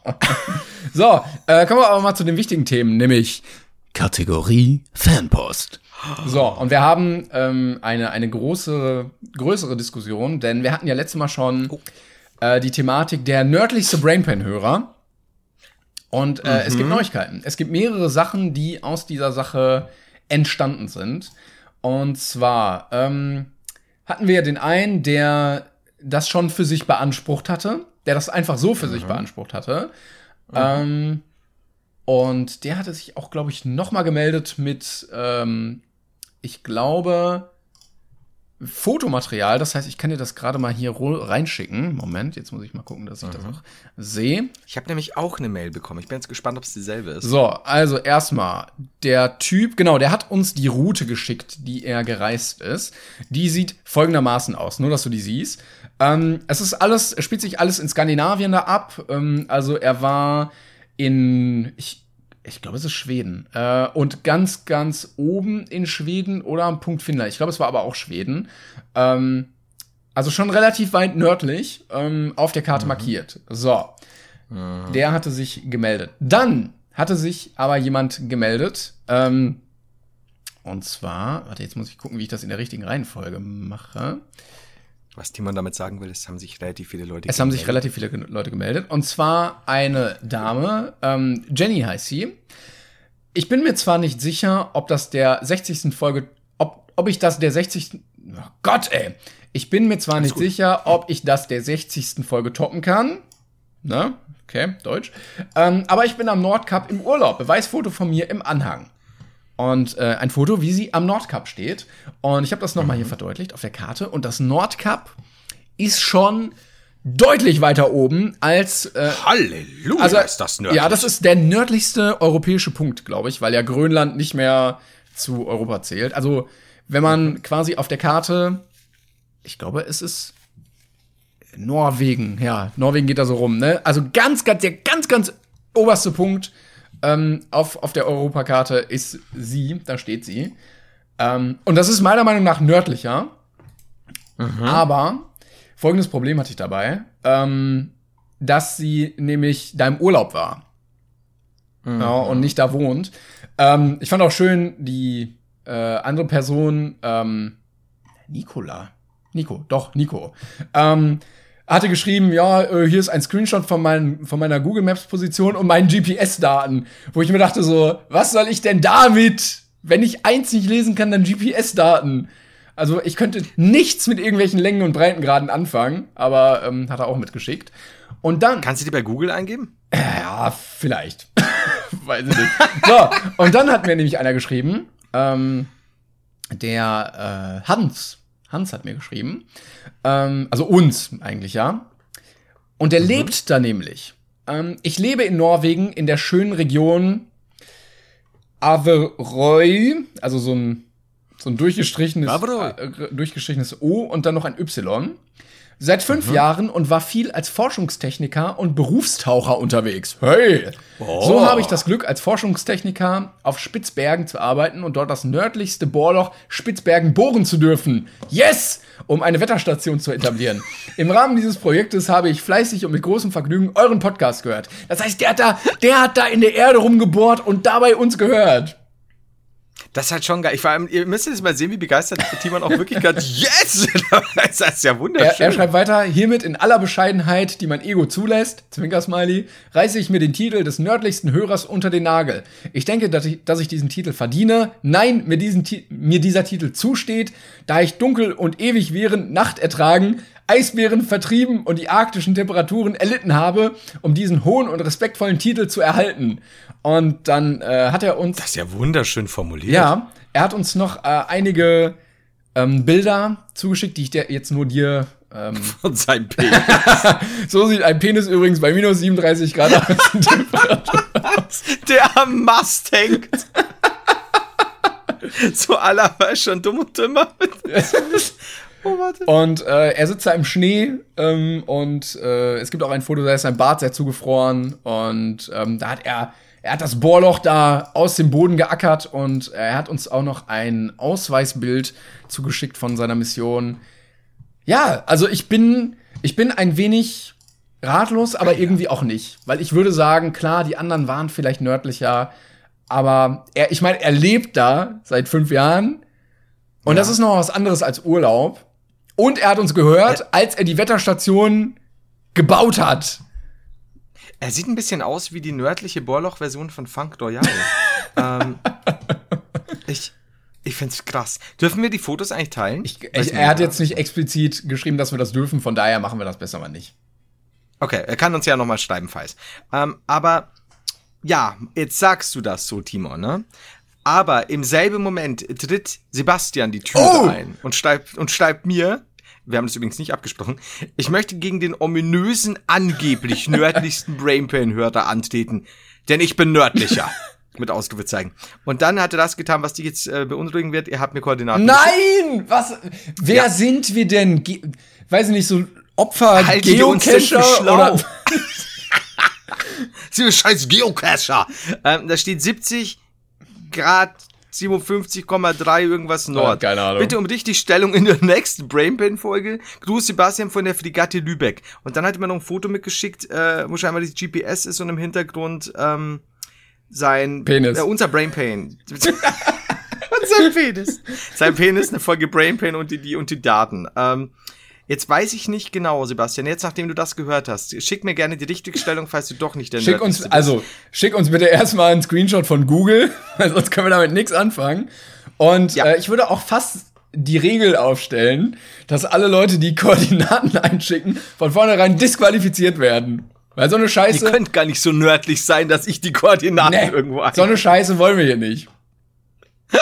[LAUGHS] so, äh, kommen wir aber mal zu den wichtigen Themen, nämlich Kategorie Fanpost. So, und wir haben ähm, eine, eine große, größere Diskussion, denn wir hatten ja letztes Mal schon äh, die Thematik der nördlichste Brainpan-Hörer. Und äh, es gibt Neuigkeiten. Es gibt mehrere Sachen, die aus dieser Sache entstanden sind. Und zwar ähm, hatten wir ja den einen, der das schon für sich beansprucht hatte, der das einfach so für sich beansprucht hatte. Ähm, und der hatte sich auch, glaube ich, noch mal gemeldet mit, ähm, ich glaube, Fotomaterial. Das heißt, ich kann dir das gerade mal hier reinschicken. Moment, jetzt muss ich mal gucken, dass ich das auch sehe. Ich habe nämlich auch eine Mail bekommen. Ich bin jetzt gespannt, ob es dieselbe ist. So, also erstmal, der Typ, genau, der hat uns die Route geschickt, die er gereist ist. Die sieht folgendermaßen aus, nur dass du die siehst. Ähm, es ist alles, es spielt sich alles in Skandinavien da ab. Ähm, also er war in, ich, ich glaube, es ist Schweden. Äh, und ganz, ganz oben in Schweden oder am Punkt Finnland. Ich glaube, es war aber auch Schweden. Ähm, also schon relativ weit nördlich ähm, auf der Karte markiert. So. Der hatte sich gemeldet. Dann hatte sich aber jemand gemeldet. Ähm, und zwar, warte, jetzt muss ich gucken, wie ich das in der richtigen Reihenfolge mache. Was Timon damit sagen will, es haben sich relativ viele Leute Es haben sich gemeldet. relativ viele Leute gemeldet. Und zwar eine Dame, ähm, Jenny heißt sie. Ich bin mir zwar nicht sicher, ob das der 60. Folge, ob, ob ich das der 60. Oh Gott, ey. Ich bin mir zwar nicht sicher, ob ich das der 60. Folge toppen kann. Ne? Okay, Deutsch. Ähm, aber ich bin am Nordkap im Urlaub. Beweisfoto von mir im Anhang. Und äh, ein Foto, wie sie am Nordkap steht. Und ich habe das nochmal hier verdeutlicht auf der Karte. Und das Nordkap ist schon deutlich weiter oben als äh, Halleluja, also ist das nördlich. Ja, das ist der nördlichste europäische Punkt, glaube ich, weil ja Grönland nicht mehr zu Europa zählt. Also, wenn man quasi auf der Karte, ich glaube, es ist Norwegen, ja, Norwegen geht da so rum, ne? Also ganz, ganz, der ganz, ganz oberste Punkt ähm, auf, auf der Europakarte ist sie, da steht sie. Ähm, und das ist meiner Meinung nach nördlicher. Aber folgendes Problem hatte ich dabei, ähm, dass sie nämlich da im Urlaub war. Ja, und nicht da wohnt. Ähm, ich fand auch schön, die äh, andere Person, ähm, Nicola. Nico, doch, Nico. Ähm, hatte geschrieben, ja, äh, hier ist ein Screenshot von, mein, von meiner Google Maps Position und meinen GPS-Daten. Wo ich mir dachte so, was soll ich denn damit? Wenn ich eins nicht lesen kann, dann GPS-Daten. Also ich könnte nichts mit irgendwelchen Längen und Breitengraden anfangen, aber ähm, hat er auch mitgeschickt. Und dann Kannst du die bei Google eingeben? ja, vielleicht. [LAUGHS] Weiß ich nicht. So, und dann hat mir nämlich einer geschrieben, ähm, der äh, Hans Hans hat mir geschrieben. Ähm, also uns eigentlich, ja. Und der lebt da nämlich. Ähm, ich lebe in Norwegen in der schönen Region Averøy, also so ein, so ein durchgestrichenes, äh, durchgestrichenes O und dann noch ein Y. Seit fünf Jahren und war viel als Forschungstechniker und Berufstaucher unterwegs. Hey! So habe ich das Glück, als Forschungstechniker auf Spitzbergen zu arbeiten und dort das nördlichste Bohrloch Spitzbergen bohren zu dürfen. Yes! Um eine Wetterstation zu etablieren. Im Rahmen dieses Projektes habe ich fleißig und mit großem Vergnügen euren Podcast gehört. Das heißt, der hat da, der hat da in der Erde rumgebohrt und dabei uns gehört. Das ist halt schon geil. Ich vor allem, ihr müsst jetzt mal sehen, wie begeistert [LAUGHS] Timon auch wirklich gerade yes! [LAUGHS] das ist ja Er, wunderschön. er schreibt weiter, hiermit in aller Bescheidenheit, die mein Ego zulässt, Zwinkersmiley, reiße ich mir den Titel des nördlichsten Hörers unter den Nagel. Ich denke, dass ich, dass ich diesen Titel verdiene. Nein, mir, diesen, mir dieser Titel zusteht, da ich dunkel und ewig während Nacht ertragen, Eisbären vertrieben und die arktischen Temperaturen erlitten habe, um diesen hohen und respektvollen Titel zu erhalten. Und dann äh, hat er uns das ist ja wunderschön formuliert. ja, er hat uns noch äh, einige ähm, Bilder zugeschickt, die ich dir jetzt nur dir. Ähm, Und sein P. so sieht ein Penis übrigens bei minus 37 Grad aus. der am Mast hängt. [LAUGHS] so aller war schon dumm und dümmer. [LAUGHS] oh, warte. Und äh, er sitzt da im Schnee ähm, und äh, es gibt auch ein Foto, da ist sein Bart sehr zugefroren und ähm, da hat er, er hat das Bohrloch da aus dem Boden geackert und er hat uns auch noch ein Ausweisbild zugeschickt von seiner Mission. Ja, also ich bin, ich bin ein wenig ratlos, aber irgendwie auch nicht, weil ich würde sagen, klar, die anderen waren vielleicht nördlicher, aber er, ich meine, er lebt da seit fünf Jahren und das ist noch was anderes als Urlaub. Und er hat uns gehört, als er die Wetterstation gebaut hat. Er sieht ein bisschen aus wie die nördliche Bohrloch-Version von Funk Royale. [LAUGHS] ähm, ich ich find's krass. Dürfen wir die Fotos eigentlich teilen? Ich, ich, er hat jetzt nicht explizit geschrieben, dass wir das dürfen, von daher machen wir das besser mal nicht. Okay, er kann uns ja nochmal schreiben, falls. Ähm, aber ja, jetzt sagst du das so, Timon, ne? Aber im selben Moment tritt Sebastian die Tür Oh! ein und schreibt, und schreibt mir, wir haben das übrigens nicht abgesprochen, ich möchte gegen den ominösen, angeblich [LAUGHS] nördlichsten Brainpain-Hörer antreten, denn ich bin nördlicher. [LAUGHS] Mit Ausrufezeichen. Und dann hat er das getan, was dich jetzt äh, beunruhigen wird. Ihr habt mir Koordinaten. Nein! Was? Wer Ja. sind wir denn? Ge weiß ich nicht, so Opfer, für Geocacher oder [LAUGHS] Sie scheiß Geocacher. Ähm, da steht 70 Grad 57,3 irgendwas Nord. keine Ahnung. Bitte um richtig Stellung in der [LAUGHS] nächsten Brainpain-Folge. Gruß Sebastian von der Fregatte Lübeck. Und dann hat er mir noch ein Foto mitgeschickt, äh, wo scheinbar die GPS ist und im Hintergrund ähm, sein Penis. Äh, unser Brainpain. [LAUGHS] und sein Penis. Sein Penis, eine Folge Brainpain und die, die und die Daten. Ähm, Jetzt weiß ich nicht genau, Sebastian. Jetzt, nachdem du das gehört hast, schick mir gerne die Richtigstellung, falls du doch nicht der Schick uns, bist. also, schick uns bitte erstmal einen Screenshot von Google, [LAUGHS] weil sonst können wir damit nichts anfangen. Und Ja. äh, ich würde auch fast die Regel aufstellen, dass alle Leute, die Koordinaten [LAUGHS] einschicken, von vornherein disqualifiziert werden. Weil so eine Ihr Scheiße. könnt gar nicht so nördlich sein, dass ich die Koordinaten Nee, irgendwo ein. so eine Scheiße wollen wir hier nicht. [LAUGHS]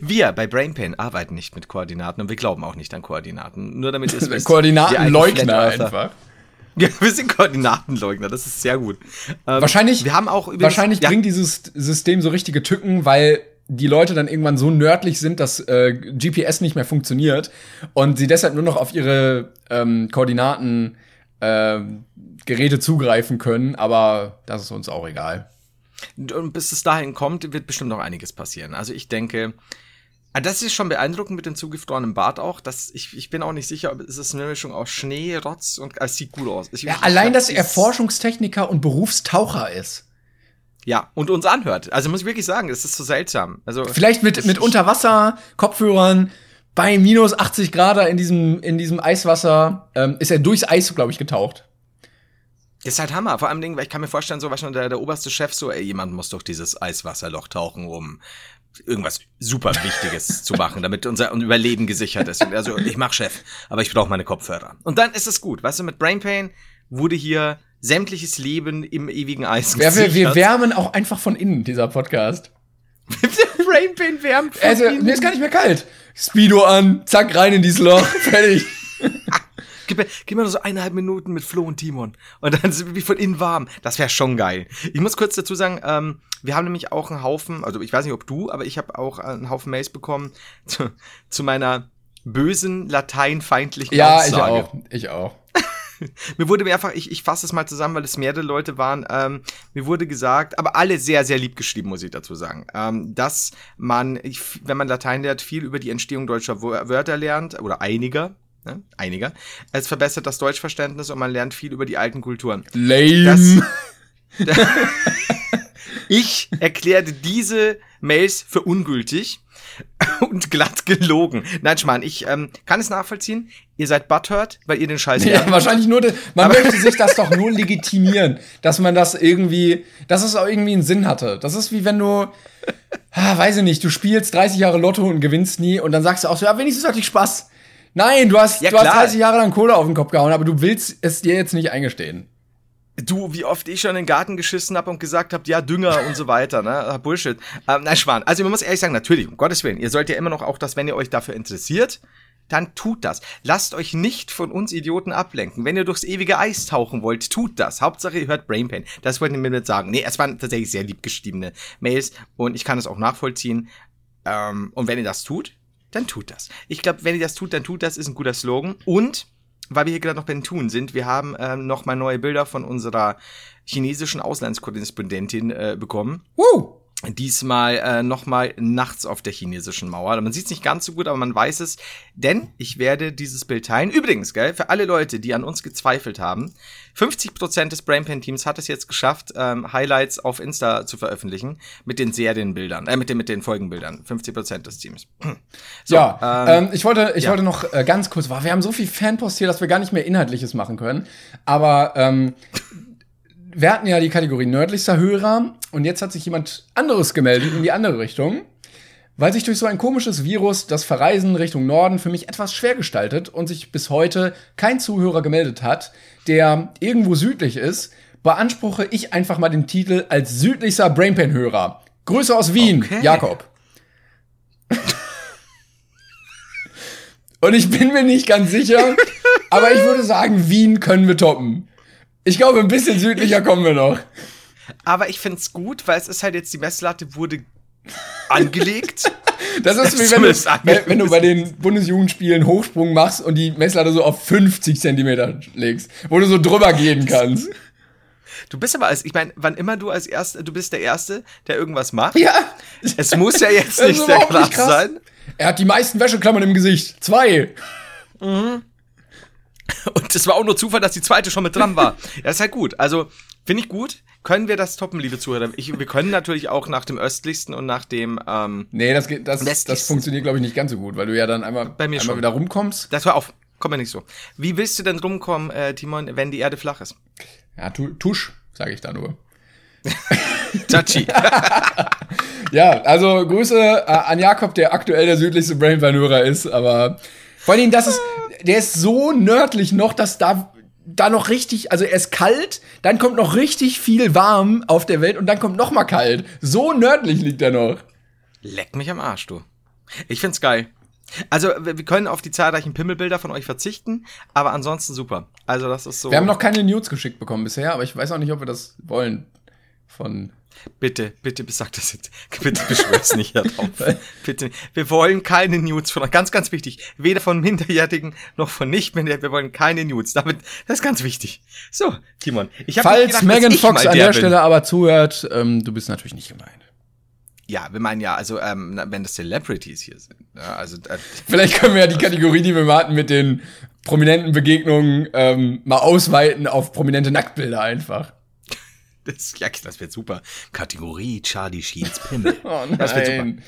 Wir bei BrainPain arbeiten nicht mit Koordinaten und wir glauben auch nicht an Koordinaten. Nur damit ihr es [LAUGHS] wisst. Koordinatenleugner einfach. [LAUGHS] Ja, wir sind Koordinatenleugner, das ist sehr gut. Ähm, Wahrscheinlich, wir haben auch übrigens, wahrscheinlich ja, bringt dieses System so richtige Tücken, weil die Leute dann irgendwann so nördlich sind, dass äh, GPS nicht mehr funktioniert und sie deshalb nur noch auf ihre ähm, Koordinaten äh, Geräte zugreifen können, aber das ist uns auch egal. Und bis es dahin kommt, wird bestimmt noch einiges passieren. Also ich denke, ah, das ist schon beeindruckend mit dem zugefrorenen Bart auch. Dass ich, ich bin auch nicht sicher, ob es ist eine Mischung aus Schnee, Rotz und ah, es sieht gut aus. Ich, Ja, ich allein, dass er Forschungstechniker und Berufstaucher ist. Ja, und uns anhört. Also muss ich wirklich sagen, es ist so seltsam. Also Vielleicht mit, mit Unterwasser, Kopfhörern, bei minus 80 Grad in diesem, in diesem Eiswasser, ähm, ist er durchs Eis, glaube ich, getaucht. Ist halt Hammer. Vor allem, weil ich kann mir vorstellen, so was schon der, der oberste Chef so, ey, jemand muss durch dieses Eiswasserloch tauchen, um irgendwas super Wichtiges [LAUGHS] zu machen, damit unser Überleben gesichert ist. Und er so, ich mach Chef, aber ich brauche meine Kopfhörer. Und dann ist es gut. Weißt du, mit Brain Pain wurde hier sämtliches Leben im ewigen Eis Ja, wir, wir gesichert. wärmen auch einfach von innen, dieser Podcast. [LAUGHS] Brainpain wärmt. von Also, innen. mir ist gar nicht mehr kalt. Speedo an, zack, rein in dieses Loch, fertig. [LAUGHS] Gib mir, gib mir nur so eineinhalb Minuten mit Flo und Timon. Und dann sind wir wie von innen warm. Das wäre schon geil. Ich muss kurz dazu sagen, ähm, wir haben nämlich auch einen Haufen, also ich weiß nicht, ob du, aber ich habe auch einen Haufen Mails bekommen [LAUGHS] zu, zu meiner bösen, lateinfeindlichen Ja, ich Aussage. auch. Ich auch. [LAUGHS] Mir wurde mir einfach, ich, ich fasse es mal zusammen, weil es mehrere Leute waren, ähm, mir wurde gesagt, aber alle sehr, sehr lieb geschrieben, muss ich dazu sagen, ähm, dass man, ich, wenn man Latein lernt, viel über die Entstehung deutscher Wörter lernt, oder einiger, ne, einiger. Es verbessert das Deutschverständnis und man lernt viel über die alten Kulturen. Lame. [LAUGHS] Ich erklärte diese Mails für ungültig [LAUGHS] und glatt gelogen. Nein, Schmarrn, ich ähm, kann es nachvollziehen. Ihr seid butthurt, weil ihr den Scheiß Ja, wahrscheinlich nur, de- man möchte sich das doch nur legitimieren, dass man das irgendwie, dass es auch irgendwie einen Sinn hatte. Das ist wie wenn du, ah, weiß ich nicht, du spielst 30 Jahre Lotto und gewinnst nie und dann sagst du auch so, ja, wenigstens hatte ich Spaß. Nein, du hast, Ja, du hast klar. 30 Jahre lang Kohle auf den Kopf gehauen, aber du willst es dir jetzt nicht eingestehen. Du, wie oft ich schon in den Garten geschissen habe und gesagt habe, ja, Dünger und so weiter, ne? Ah, Bullshit. Ähm, nein, Schwan. Also man muss ehrlich sagen, natürlich, um Gottes Willen, ihr sollt ja immer noch auch das, wenn ihr euch dafür interessiert, dann tut das. Lasst euch nicht von uns Idioten ablenken. Wenn ihr durchs ewige Eis tauchen wollt, tut das. Hauptsache, ihr hört Brainpain. Das wollten wir mir mit sagen. Nee, es waren tatsächlich sehr lieb geschriebene Mails und ich kann es auch nachvollziehen. Ähm, und wenn ihr das tut, dann tut das. Ich glaube, wenn ihr das tut, dann tut das, ist ein guter Slogan. Und weil wir hier gerade noch bei den Tun sind, wir haben ähm, noch mal neue Bilder von unserer chinesischen Auslandskorrespondentin äh, bekommen. Woo! Diesmal äh, noch mal nachts auf der chinesischen Mauer. Man sieht es nicht ganz so gut, aber man weiß es. Denn ich werde dieses Bild teilen. Übrigens, gell, für alle Leute, die an uns gezweifelt haben, 50% des Brainpan-Teams hat es jetzt geschafft, ähm, Highlights auf Insta zu veröffentlichen mit den Serienbildern, äh, mit den, mit den Folgenbildern. 50% des Teams. [CLEARS THROAT] So, ja, ähm, ähm, ich wollte, ich ja. wollte noch äh, ganz kurz, wow, wir haben so viel Fanpost hier, dass wir gar nicht mehr Inhaltliches machen können. Aber ähm, wir hatten ja die Kategorie nördlichster Hörer und jetzt hat sich jemand anderes gemeldet in die andere Richtung, weil sich durch so ein komisches Virus das Verreisen Richtung Norden für mich etwas schwer gestaltet und sich bis heute kein Zuhörer gemeldet hat, der irgendwo südlich ist, beanspruche ich einfach mal den Titel als südlichster Brainpan-Hörer. Grüße aus Wien, Okay. Jakob. Und ich bin mir nicht ganz sicher, aber ich würde sagen, Wien können wir toppen. Ich glaube, ein bisschen südlicher kommen wir noch. Aber ich find's gut, weil es ist halt jetzt, die Messlatte wurde angelegt. [LAUGHS] Das ist wie wenn du, wenn, du bei den Bundesjugendspielen Hochsprung machst und die Messlatte so auf 50 Zentimeter legst, wo du so drüber gehen kannst. Du bist aber als, ich meine, wann immer du als Erster, du bist der Erste, der irgendwas macht. Ja. Es muss ja jetzt nicht nicht krass. sein. Er hat die meisten Wäscheklammern im Gesicht. Zwei. [LAUGHS] Und es war auch nur Zufall, dass die zweite schon mit dran war. [LAUGHS] Ja, ist halt gut. Also, finde ich gut. Können wir das toppen, liebe Zuhörer? Ich, wir können natürlich auch nach dem östlichsten und nach dem, ähm, Nee, das, geht, das, Das funktioniert, glaube ich, nicht ganz so gut, weil du ja dann einmal, Bei mir einmal schon. wieder rumkommst. das war auf. Komm mir nicht so. Wie willst du denn rumkommen, äh, Timon, wenn die Erde flach ist? Ja, tu, tusch, sage ich da nur. [LAUGHS] Tachi. Ja, also Grüße äh, an Jakob, der aktuell der südlichste Brainpan-Hörer ist, aber vor Dingen, das ist, der ist so nördlich noch, dass da, da noch richtig, also er ist kalt, dann kommt noch richtig viel warm auf der Welt und dann kommt noch mal kalt. So nördlich liegt er noch. Leck mich am Arsch, du. Ich find's geil. Also, wir können auf die zahlreichen Pimmelbilder von euch verzichten, aber ansonsten super. Also, das ist so. Wir haben noch keine Nudes geschickt bekommen bisher, aber ich weiß auch nicht, ob wir das wollen. Von. Bitte, bitte, sag das jetzt. [LAUGHS] Bitte beschwör's nicht darauf. [LAUGHS] Bitte. Wir wollen keine Nudes von, ganz, ganz wichtig. Weder von Minderjährigen noch von Nicht-Minderjährigen. Wir wollen keine Nudes. Damit, das ist ganz wichtig. So, Timon. Ich hab nicht Falls gedacht, Megan Fox an der bin. Stelle aber zuhört, ähm, du bist natürlich nicht gemeint. Ja, wir meinen ja, also, ähm, wenn das Celebrities hier sind. Ja, also, äh, Vielleicht können wir ja die Kategorie, die wir mal hatten mit den prominenten Begegnungen, ähm, mal ausweiten auf prominente Nacktbilder einfach. Das, ja, das wird super. Kategorie Charlie Sheens Pimmel. [LAUGHS] Oh Das wird super. nein.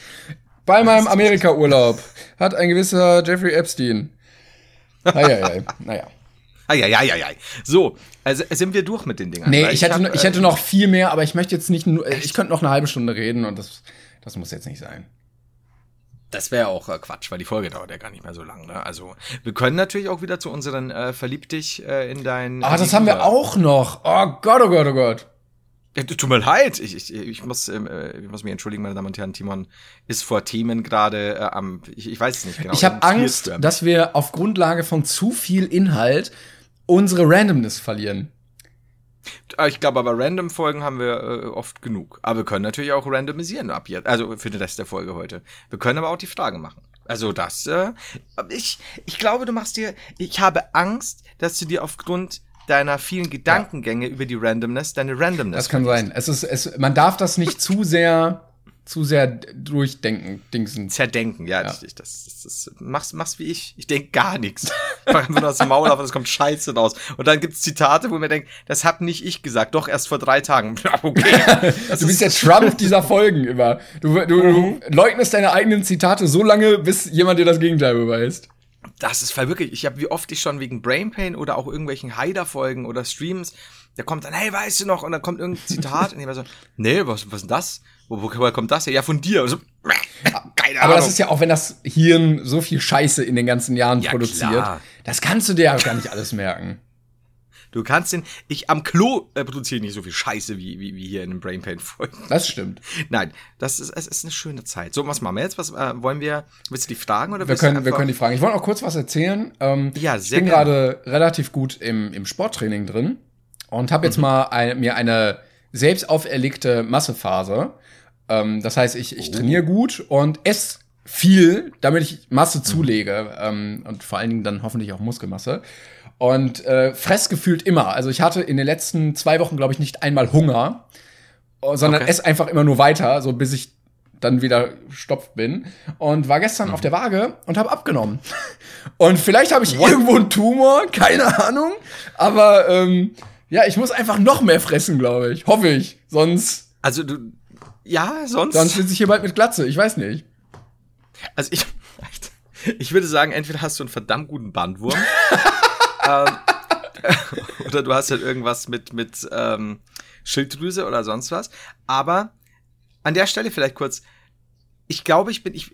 Bei meinem Amerika-Urlaub hat ein gewisser Jeffrey Epstein. Eieiei, [LAUGHS] naja. Eieieiei. So, also sind wir durch mit den Dingern. Nee, Weil ich hätte, hab, noch- ich äh, hätte noch viel mehr, aber ich möchte jetzt nicht nur, ich könnte noch eine halbe Stunde reden und das, das muss jetzt nicht sein. Das wäre auch äh, Quatsch, weil die Folge dauert ja gar nicht mehr so lang. Ne? Also wir können natürlich auch wieder zu unseren äh, Verlieb dich äh, in dein. Ah, das haben wir auch noch. Oh Gott, oh Gott, oh Gott. Ja, tut mir leid, ich, ich, ich, muss, ähm, äh, ich muss mich entschuldigen, meine Damen und Herren. Timon ist vor Themen gerade äh, am, ich, ich weiß es nicht genau. Ich habe Angst, dass wir auf Grundlage von zu viel Inhalt unsere Randomness verlieren. Äh, ich glaube, aber Random-Folgen haben wir äh, oft genug. Aber wir können natürlich auch randomisieren ab jetzt, also für den Rest der Folge heute. Wir können aber auch die Fragen machen. Also das, äh, ich, ich glaube, du machst dir, ich habe Angst, dass du dir aufgrund deiner vielen Gedankengänge ja. über die Randomness deine Randomness. Das kann sein. Es ist, es, man darf das nicht zu sehr zu sehr durchdenken, Dingsen. Zerdenken, ja. ja. Das, das, das, das, mach's, mach's wie ich. Ich denk gar nichts. Ich mach einfach nur aus dem Maul auf und es kommt Scheiße raus. Und dann gibt's Zitate, wo man denkt, das hab nicht ich gesagt, doch erst vor drei Tagen. [LAUGHS] okay. [LAUGHS] du bist der Trump dieser Folgen immer. Du, du, du mhm. leugnest deine eigenen Zitate so lange, bis jemand dir das Gegenteil beweist. Das ist wirklich, ich habe wie oft ich schon wegen Brain Pain oder auch irgendwelchen Haider-Folgen oder Streams, der kommt dann, hey, weißt du noch? Und dann kommt irgendein Zitat und ich war so, nee, was, was ist denn das? Wo, woher kommt das her? Ja, von dir. So, keine Ahnung. Aber das ist ja auch, wenn das Hirn so viel Scheiße in den ganzen Jahren ja, produziert. Klar. Das kannst du dir ja gar nicht alles merken. Du kannst den, ich am Klo äh, produziere nicht so viel Scheiße wie, wie, wie hier in den Brain Pain Folgen. Das stimmt. Nein, das ist, es ist eine schöne Zeit. So, was machen wir jetzt? Was äh, wollen wir? Willst du die fragen oder wir können, wir können die fragen. Ich wollte auch kurz was erzählen. Ähm, ja, sehr Ich bin gerade relativ gut im, im Sporttraining drin und habe jetzt mhm. mal ein, mir eine selbst auferlegte Massephase ähm, das heißt, ich, ich oh. trainiere gut und esse viel, damit ich Masse zulege ähm, und vor allen Dingen dann hoffentlich auch Muskelmasse. Und äh, fress gefühlt immer. Also ich hatte in den letzten zwei Wochen, glaube ich, nicht einmal Hunger, sondern okay. esse einfach immer nur weiter, so bis ich dann wieder stopft bin und war gestern mhm. auf der Waage und habe abgenommen. [LAUGHS] Und vielleicht habe ich What? irgendwo einen Tumor, [LAUGHS] keine Ahnung, aber ähm, ja, ich muss einfach noch mehr fressen, glaube ich. Hoffe ich. Sonst. Also du, ja, sonst. Sonst sitze ich hier bald mit Glatze, ich weiß nicht. Also ich, [LAUGHS] ich würde sagen, entweder hast du einen verdammt guten Bandwurm. Ähm, [LAUGHS] oder du hast halt irgendwas mit, mit ähm, Schilddrüse oder sonst was. Aber an der Stelle vielleicht kurz, ich glaube, ich bin, ich,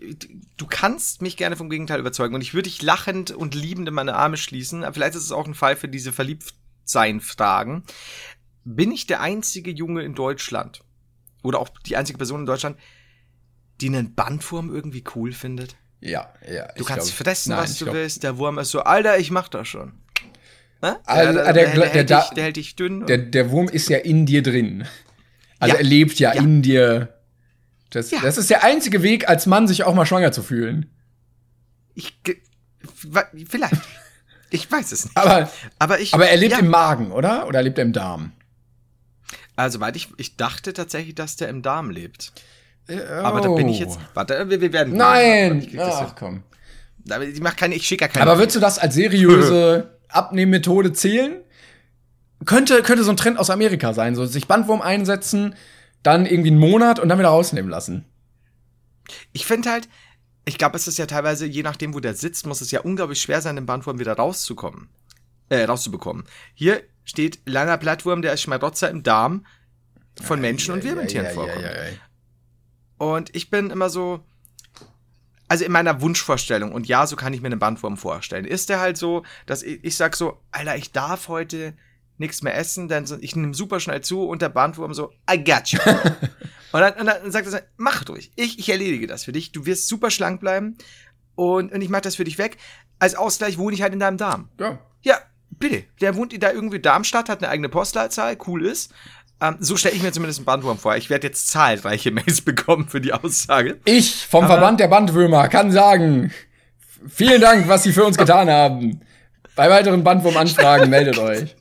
du kannst mich gerne vom Gegenteil überzeugen und ich würde dich lachend und liebend in meine Arme schließen. Aber vielleicht ist es auch ein Fall für diese Verliebtsein-Fragen. Bin ich der einzige Junge in Deutschland, oder auch die einzige Person in Deutschland, die einen Bandwurm irgendwie cool findet. Ja, ja. Du kannst glaub, fressen, nein, was du glaub, willst. Der Wurm ist so, Alter, ich mach das schon. Ne? Also, der, der, der, der, hält dich, der hält dich dünn. Der, der Wurm ist ja in dir drin. Also ja, er lebt ja, ja, in dir. Das, ja. das ist der einzige Weg, als Mann sich auch mal schwanger zu fühlen. Ich, vielleicht. Ich weiß es nicht. Aber, aber, ich, aber er lebt im Magen, oder? Oder lebt er im Darm? Also, weil ich, ich dachte tatsächlich, dass der im Darm lebt. Oh. Aber da bin ich jetzt. Warte, wir, wir werden. Nein! Ach, komm. Ich keine, ich schicke keine. Aber würdest du das als seriöse [LAUGHS] Abnehmmethode zählen? Könnte, könnte so ein Trend aus Amerika sein, so sich Bandwurm einsetzen, dann irgendwie einen Monat und dann wieder rausnehmen lassen. Ich finde halt, ich glaube, es ist ja teilweise, je nachdem, wo der sitzt, muss es ja unglaublich schwer sein, den Bandwurm wieder rauszukommen. Äh, rauszubekommen. Hier steht langer Blattwurm, der als Schmarotzer im Darm von Menschen und Wirbeltieren vorkommt. Und ich bin immer so, also in meiner Wunschvorstellung, und ja, so kann ich mir einen Bandwurm vorstellen, ist der halt so, dass ich, ich sag so, Alter, ich darf heute nichts mehr essen, denn ich nehme super schnell zu und der Bandwurm so, I got you. [LAUGHS] und, dann, und dann sagt er, mach durch, ich, ich erledige das für dich, du wirst super schlank bleiben und, und ich mach das für dich weg. Als Ausgleich wohne ich halt in deinem Darm. Ja. Ja, bitte, der wohnt da irgendwie Darmstadt, hat eine eigene Postleitzahl, cool ist. Ähm, so stelle ich mir zumindest einen Bandwurm vor. Ich werde jetzt zahlreiche [LAUGHS] Mails bekommen für die Aussage. Ich vom Aber Verband der Bandwürmer kann sagen, vielen Dank, was Sie für uns getan haben. Bei weiteren Bandwurm-Anfragen [LAUGHS] meldet euch.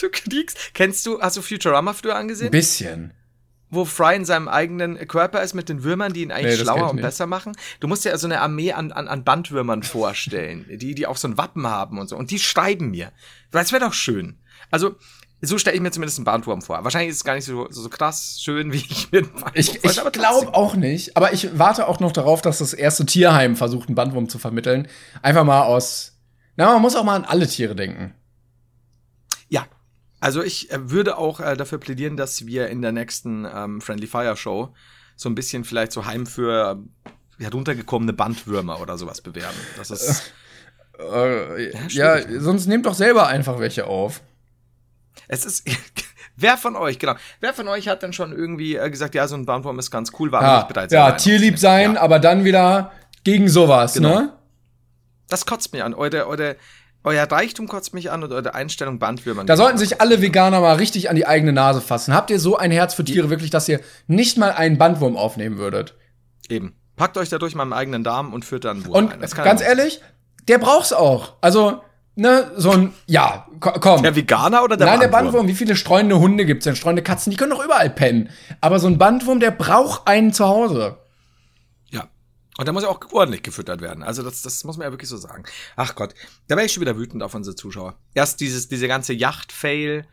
Du kriegst, kennst du, hast du Futurama früher angesehen? Ein bisschen wo Fry in seinem eigenen Körper ist mit den Würmern, die ihn eigentlich nee, schlauer und besser machen. Du musst dir also eine Armee an, an, an Bandwürmern vorstellen, die, die auch so ein Wappen haben und so. Und die schreiben mir. Das wäre doch schön. Also, so stelle ich mir zumindest einen Bandwurm vor. Wahrscheinlich ist es gar nicht so, so, so krass schön, [LAUGHS] wie ich mir Ich, ich glaube auch nicht. Aber ich warte auch noch darauf, dass das erste Tierheim versucht, einen Bandwurm zu vermitteln. Einfach mal aus. Na, man muss auch mal an alle Tiere denken. Also ich äh, würde auch äh, dafür plädieren, dass wir in der nächsten ähm, Friendly Fire Show so ein bisschen vielleicht so Heim für heruntergekommene Bandwürmer oder sowas bewerben. Das ist äh, ja, ja sonst nehmt doch selber einfach welche auf. Es ist [LAUGHS] Wer von euch, genau, wer von euch hat denn schon irgendwie äh, gesagt, ja, so ein Bandwurm ist ganz cool, war Ja, nicht bereit. ja tierlieb sein, Ja. aber dann wieder gegen sowas, Genau. ne? Das kotzt mich an. Eure, eure, euer Reichtum kotzt mich an und eure Einstellung Bandwürmern. Da sollten sich alle Veganer mal richtig an die eigene Nase fassen. Habt ihr so ein Herz für Tiere wirklich, dass ihr nicht mal einen Bandwurm aufnehmen würdet? Eben. Packt euch dadurch mal im eigenen Darm und führt dann einen Wurm Und ganz ehrlich, der braucht's auch. Also, ne, so ein, ja, ko- komm. Der Veganer oder der Nein, der Bandwurm? Bandwurm, wie viele streunende Hunde gibt's denn? Streunende Katzen, die können doch überall pennen. Aber so ein Bandwurm, der braucht einen zu Hause. Ja. Und da muss ja auch ordentlich gefüttert werden. Also das, das muss man ja wirklich so sagen. Ach Gott, da wäre ich schon wieder wütend auf unsere Zuschauer. Erst dieses, diese ganze Yacht-Fail,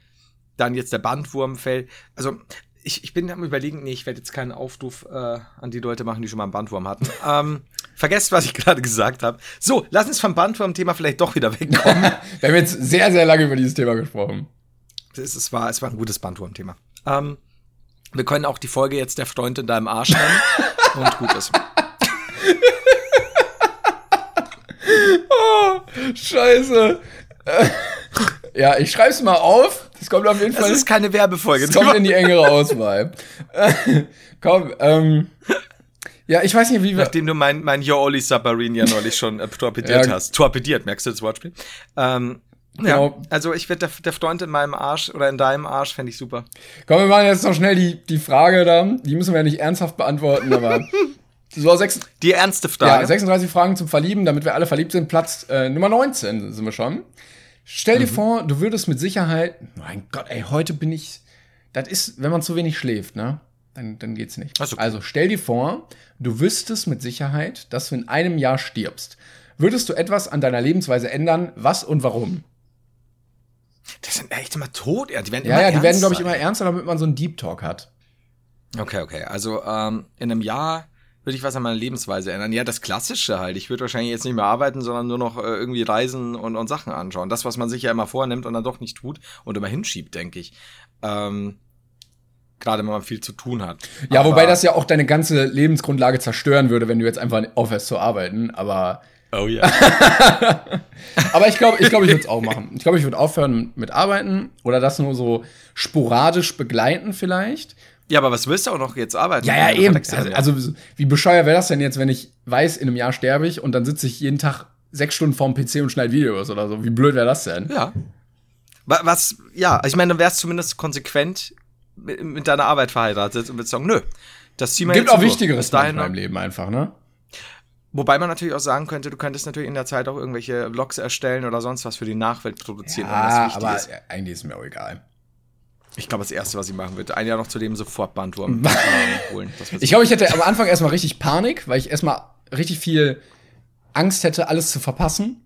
dann jetzt der Bandwurm-Fail. Also ich, ich bin am überlegen, nee, ich werde jetzt keinen Aufruf äh, an die Leute machen, die schon mal einen Bandwurm hatten. [LAUGHS] ähm, vergesst, was ich gerade gesagt habe. So, lass uns vom Bandwurm-Thema vielleicht doch wieder wegkommen. [LAUGHS] Wir haben jetzt sehr, sehr lange über dieses Thema gesprochen. es, es, war, es war ein gutes Bandwurm-Thema. Ähm, wir können auch die Folge jetzt der Freund in deinem Arsch nennen [LAUGHS] und gut ist. Scheiße. Ja, ich schreib's mal auf. Das kommt auf jeden Das Fall. ist keine Werbefolge. Das kommt in die engere Auswahl. [LAUGHS] Komm, ähm. Ja, ich weiß nicht, wie wir. Nachdem du mein, mein Yo Olli Submarine ja neulich schon äh, torpediert Ja. hast. Torpediert, merkst du das Wortspiel? Ähm, Genau. Ja, also ich werde der, der Freund in meinem Arsch oder in deinem Arsch fände ich super. Komm, wir machen jetzt noch schnell die, die Frage da. Die müssen wir ja nicht ernsthaft beantworten, aber. [LAUGHS] So, sechs, Die ernste ja, Frage. 36 Fragen zum Verlieben, damit wir alle verliebt sind. Platz äh, Nummer 19 sind wir schon. Stell Mhm. dir vor, du würdest mit Sicherheit. Mein Gott, ey, heute bin ich. Das ist, wenn man zu wenig schläft, ne? Dann, dann geht's nicht. So. Also stell dir vor, du wüsstest mit Sicherheit, dass du in einem Jahr stirbst. Würdest du etwas an deiner Lebensweise ändern? Was und warum? das sind echt immer tot. Ja, die werden Ja, immer ja, die werden, glaube ich, immer ernster, damit man so einen Deep Talk hat. Okay, okay. Also ähm, in einem Jahr würde ich was an meiner Lebensweise ändern. Ja, das Klassische halt. Ich würde wahrscheinlich jetzt nicht mehr arbeiten, sondern nur noch äh, irgendwie reisen und, und Sachen anschauen. Das, was man sich ja immer vornimmt und dann doch nicht tut und immer hinschiebt, denke ich. Ähm, Gerade wenn man viel zu tun hat. Ja, Aber- wobei das ja auch deine ganze Lebensgrundlage zerstören würde, wenn du jetzt einfach aufhörst zu arbeiten. Aber, Oh ja. [LAUGHS] aber ich glaube, ich, glaub, ich würde es auch [LAUGHS] machen. Ich glaube, ich würde aufhören mit Arbeiten oder das nur so sporadisch begleiten vielleicht. Ja, aber was willst du auch noch jetzt arbeiten? Ja, ja, eben. Also, also wie bescheuert wäre das denn jetzt, wenn ich weiß, in einem Jahr sterbe ich und dann sitze ich jeden Tag sechs Stunden vorm PC und schneide Videos oder so. Wie blöd wäre das denn? Ja. Wa- Was, ja, also ich meine, du wärst zumindest konsequent mit, mit deiner Arbeit verheiratet und würdest sagen, nö, das ziehen wir Gibt jetzt auch durch. Wichtigeres dahin in meinem Leben einfach, ne? Wobei man natürlich auch sagen könnte, du könntest natürlich in der Zeit auch irgendwelche Vlogs erstellen oder sonst was für die Nachwelt produzieren, wenn Ja, das wichtig aber ist. eigentlich ist mir auch egal. Ich glaube, das Erste, was ich machen würde, ein Jahr noch zu dem sofort Bandwurm [LAUGHS] ähm, holen. Ich glaube, ich hätte am Anfang erstmal richtig Panik, weil ich erstmal richtig viel Angst hätte, alles zu verpassen.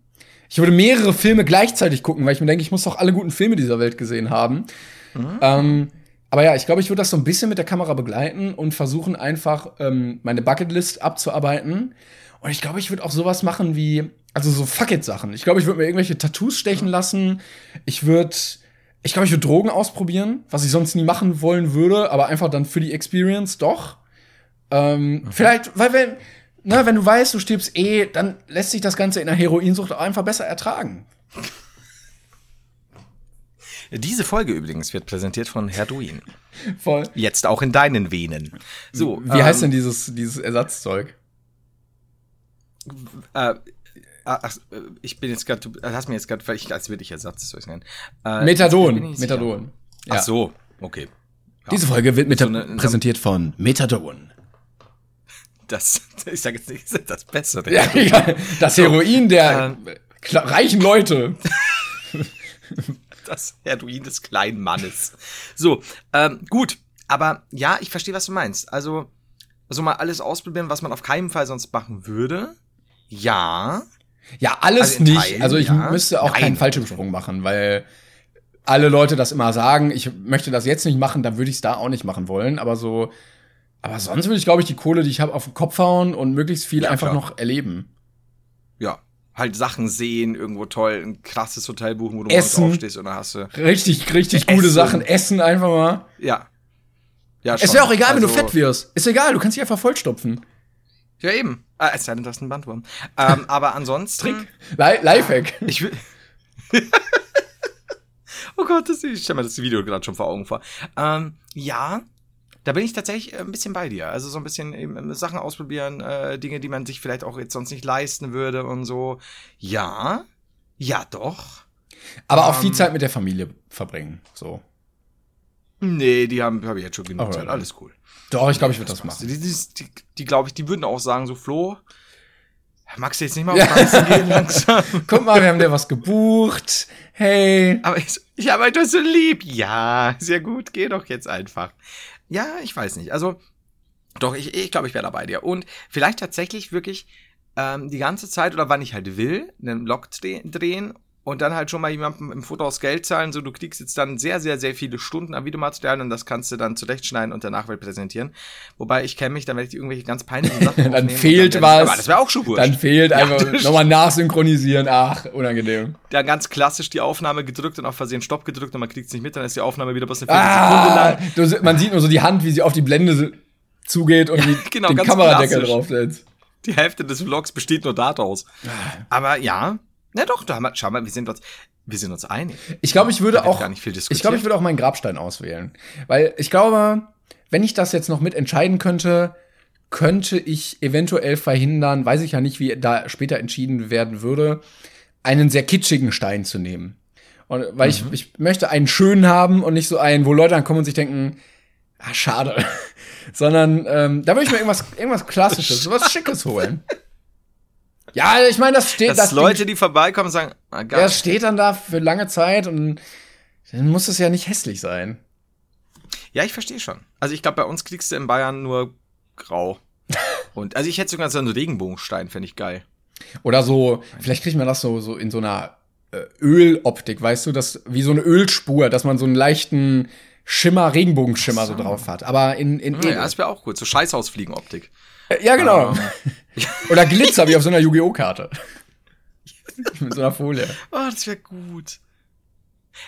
Ich würde mehrere Filme gleichzeitig gucken, weil ich mir denke, ich muss doch alle guten Filme dieser Welt gesehen haben. Ähm, aber ja, ich glaube, ich würde das so ein bisschen mit der Kamera begleiten und versuchen einfach ähm, meine Bucketlist abzuarbeiten. Und ich glaube, ich würde auch sowas machen wie, also so Fuck it Sachen. Ich glaube, ich würde mir irgendwelche Tattoos stechen lassen. Ich würde, ich glaube, ich würde Drogen ausprobieren, was ich sonst nie machen wollen würde, aber einfach dann für die Experience doch. Ähm, Vielleicht, weil wenn, na, wenn du weißt, du stirbst eh, dann lässt sich das Ganze in der Heroinsucht auch einfach besser ertragen. Diese Folge übrigens wird präsentiert von Herduin. [LAUGHS] Voll. Jetzt auch in deinen Venen. So, Wie heißt ähm, denn dieses, dieses Ersatzzeug? Äh, ach, äh, ich bin jetzt gerade, du hast mir jetzt gerade, ich als würde ich Ersatzzeug nennen. Äh, jetzt bin Methadon. ich. Methadon. Ach so, okay. Diese Folge wird mit So eine- präsentiert von Methadon. Das, [LAUGHS] ich sage jetzt nicht, das Bessere. Ja, [LAUGHS] ja, das Heroin der kla- reichen Leute. [LAUGHS] Das Heroin des kleinen Mannes. So, ähm, gut. Aber ja, ich verstehe, was du meinst. Also, also mal alles ausprobieren, was man auf keinen Fall sonst machen würde. Ja. Ja, alles Also nicht. Teilen, also ich ja. müsste auch Nein, keinen Fallschirmsprung machen, weil alle Leute das immer sagen, ich möchte das jetzt nicht machen, dann würde ich es da auch nicht machen wollen. Aber so, aber sonst würde ich, glaube ich, die Kohle, die ich habe, auf den Kopf hauen und möglichst viel Ja, einfach klar. noch erleben. Ja. Halt Sachen sehen, irgendwo toll, ein krasses Hotel buchen, wo du Essen. morgens aufstehst und dann hast du. Richtig, richtig gute Essen. Sachen. Essen einfach mal. Ja. Ja, Es schon. wäre auch egal, wenn du Also- fett wirst. Ist egal, du kannst dich einfach vollstopfen. Ja, eben. Ah, es sei denn, das ist ein Bandwurm. ähm, aber ansonsten. Li Lifehack. Ich will. [LAUGHS] oh Gott, das, ich stelle mir das Video gerade schon vor Augen vor. Ähm, ja, da bin ich tatsächlich ein bisschen bei dir. Also so ein bisschen eben Sachen ausprobieren, äh, Dinge, die man sich vielleicht auch jetzt sonst nicht leisten würde und so. Ja, ja doch. Aber auch viel Zeit mit der Familie verbringen. So. Nee, die haben hab ich jetzt schon genug. Zeit. Alles cool. Doch, ich glaube, ich würde das machen. Die, die, die, die glaube ich, die würden auch sagen, so Flo, magst du jetzt nicht mal auf Reisen gehen [LAUGHS] langsam? Guck mal, wir haben dir was gebucht. Hey. Aber ich, ich habe euch so lieb. Ja, sehr gut, geh doch jetzt einfach. Ja, ich weiß nicht. Also, doch, ich, ich glaube, ich wäre dabei dir. Und vielleicht tatsächlich wirklich ähm, die ganze Zeit oder wann ich halt will, einen Vlog dreh, drehen und dann halt schon mal jemandem im Fotohaus Geld zahlen. So, du kriegst jetzt dann sehr, sehr, sehr viele Stunden an Videomaterial und das kannst du dann zurechtschneiden und der Nachwelt präsentieren. Wobei ich kenne mich, dann werde ich irgendwelche ganz peinlichen Sachen [LAUGHS] Dann fehlt dann werd ich- was. Aber das wäre auch schon wurscht. Dann fehlt Ja, einfach nochmal nachsynchronisieren. Ach, unangenehm. dann ganz klassisch die Aufnahme gedrückt und auf Versehen Stopp gedrückt und man kriegt es nicht mit, dann ist die Aufnahme wieder bloß eine Ah, lang. du, se- man sieht nur so die Hand, wie sie auf die Blende zugeht und die, genau, den Kameradeckel draufsetzt. Die Hälfte des Vlogs besteht nur daraus. Aber ja, na doch, da haben wir, schau mal, wir sind uns, wir sind uns einig. Ich glaube, ich würde auch, gar nicht viel ich glaube, ich würde auch meinen Grabstein auswählen. Weil ich glaube, wenn ich das jetzt noch mit entscheiden könnte, könnte ich eventuell verhindern, weiß ich ja nicht, wie da später entschieden werden würde, einen sehr kitschigen Stein zu nehmen. Und, weil Mhm. ich, ich möchte einen schönen haben und nicht so einen, wo Leute dann kommen und sich denken, ah, schade. [LAUGHS] Sondern ähm, da würde ich mir irgendwas, irgendwas Klassisches, was Schickes holen. [LAUGHS] Ja, ich meine, das steht, Dass das Leute, die vorbeikommen, und sagen, ah, geil. es steht dann da für lange Zeit und dann muss es ja nicht hässlich sein. Ja, ich verstehe schon. Also ich glaube, bei uns kriegst du in Bayern nur grau. [LAUGHS] Und also ich hätte sogar so einen Regenbogenstein, fände ich geil. Oder so, vielleicht kriegt man das so, so in so einer äh, Öloptik, weißt du, das wie so eine Ölspur, dass man so einen leichten Schimmer, Regenbogenschimmer so. drauf hat. Aber in, in Ja, das wäre auch gut. So Scheißhausfliegen-Optik. Äh, ja, genau. Ähm. [LAUGHS] [LAUGHS] Oder Glitzer wie auf so einer Yu-Gi-Oh! Karte. [LAUGHS] Mit so einer Folie. Oh, das wäre gut.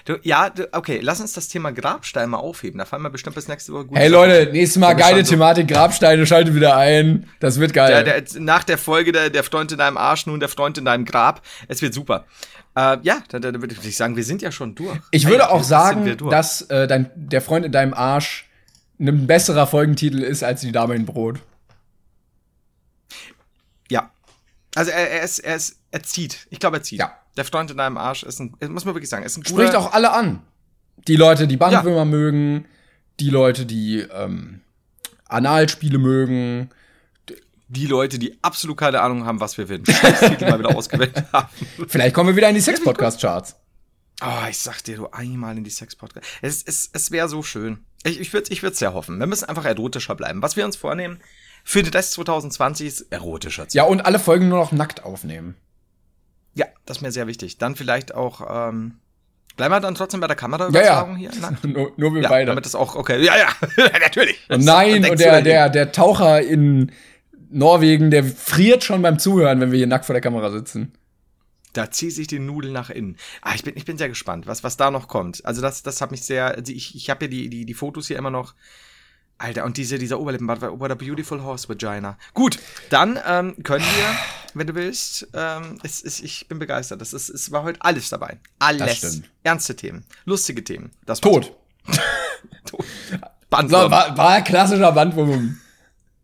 Du, ja, du, okay, lass uns das Thema Grabstein mal aufheben. Da fallen wir bestimmt bis nächste Woche gut. Hey Leute, nächstes Mal geile Thematik, Grabsteine, schaltet wieder ein. Das wird geil. Der, der, nach der Folge der, der Freund in deinem Arsch, nun der Freund in deinem Grab. Es wird super. Äh, ja, dann, dann würde ich sagen, wir sind ja schon durch. Ich würde auch sagen, dass äh, dein, der Freund in deinem Arsch ein besserer Folgentitel ist als die Dame in Brot. Ja. Also er, er ist, er ist, er zieht. Ich glaube, er zieht. Ja. Der Freund in deinem Arsch ist ein, muss man wirklich sagen, ist ein Spricht guter, auch alle an. Die Leute, die Bandwürmer mögen, die Leute, die ähm, Analspiele mögen. die Leute, die absolut keine Ahnung haben, was wir für einen Scheißtitel mal wieder [LAUGHS] ausgewählt haben. Vielleicht kommen wir wieder in die Sex-Podcast-Charts. Oh, ich sag dir, du einmal in die Sex-Podcast. Es, es, es wäre so schön. Ich, ich würde ich würd's sehr hoffen. Wir müssen einfach erotischer bleiben. Was wir uns vornehmen für den Rest 2020 ist erotischer zu Ja, und alle Folgen nur noch nackt aufnehmen. Ja, das ist mir sehr wichtig. Dann vielleicht auch, ähm, bleiben wir dann trotzdem bei der Ja, Kameraübertragung ja. hier? [LAUGHS] Nur, nur wir Ja, beide. damit das auch, okay. Ja, ja, [LAUGHS] natürlich. Und nein, und der, der, der Taucher in Norwegen, der friert schon beim Zuhören, wenn wir hier nackt vor der Kamera sitzen. Da ziehe ich die Nudeln nach innen. Ah, ich bin, ich bin sehr gespannt, was, was da noch kommt. Also das, das hat mich sehr, also ich, ich habe ja die, die, die Fotos hier immer noch. Alter, und diese, dieser Oberlippenbart, what a beautiful horse vagina. Gut, dann ähm, können wir, wenn du willst, ähm, es, es, ich bin begeistert. Ist, es war heute alles dabei. Alles. Ernste Themen, lustige Themen. Das war's. Tot. [LAUGHS] Tot. So, Bandwurm. war, war klassischer Bandwurm.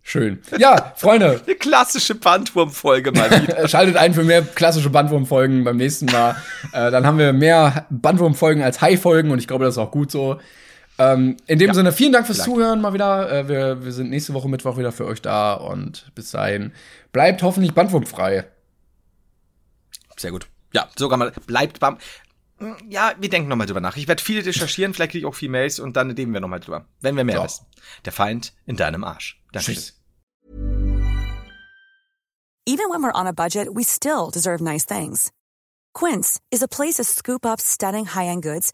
Schön. Ja, Freunde, [LAUGHS] Eine klassische Bandwurm-Folge mal wieder. [LAUGHS] schaltet ein für mehr klassische Bandwurm-Folgen beim nächsten Mal. äh, dann haben wir mehr Bandwurm-Folgen als Hai-Folgen und ich glaube, das ist auch gut so. Ähm, in dem Sinne, vielen Dank fürs vielleicht. Zuhören mal wieder. Äh, wir, wir sind nächste Woche Mittwoch wieder für euch da und bis dahin bleibt hoffentlich bandwurmfrei. Sehr gut. Ja, sogar mal, bleibt bam. Ja, wir denken nochmal drüber nach. Ich werde viel recherchieren, vielleicht kriege ich auch viel Mails und dann reden wir nochmal drüber. Wenn wir mehr So. wissen. Der Feind in deinem Arsch. Danke. Tschüss. Even when we're on a budget, we still deserve nice things. Quince is a place to scoop up stunning high-end goods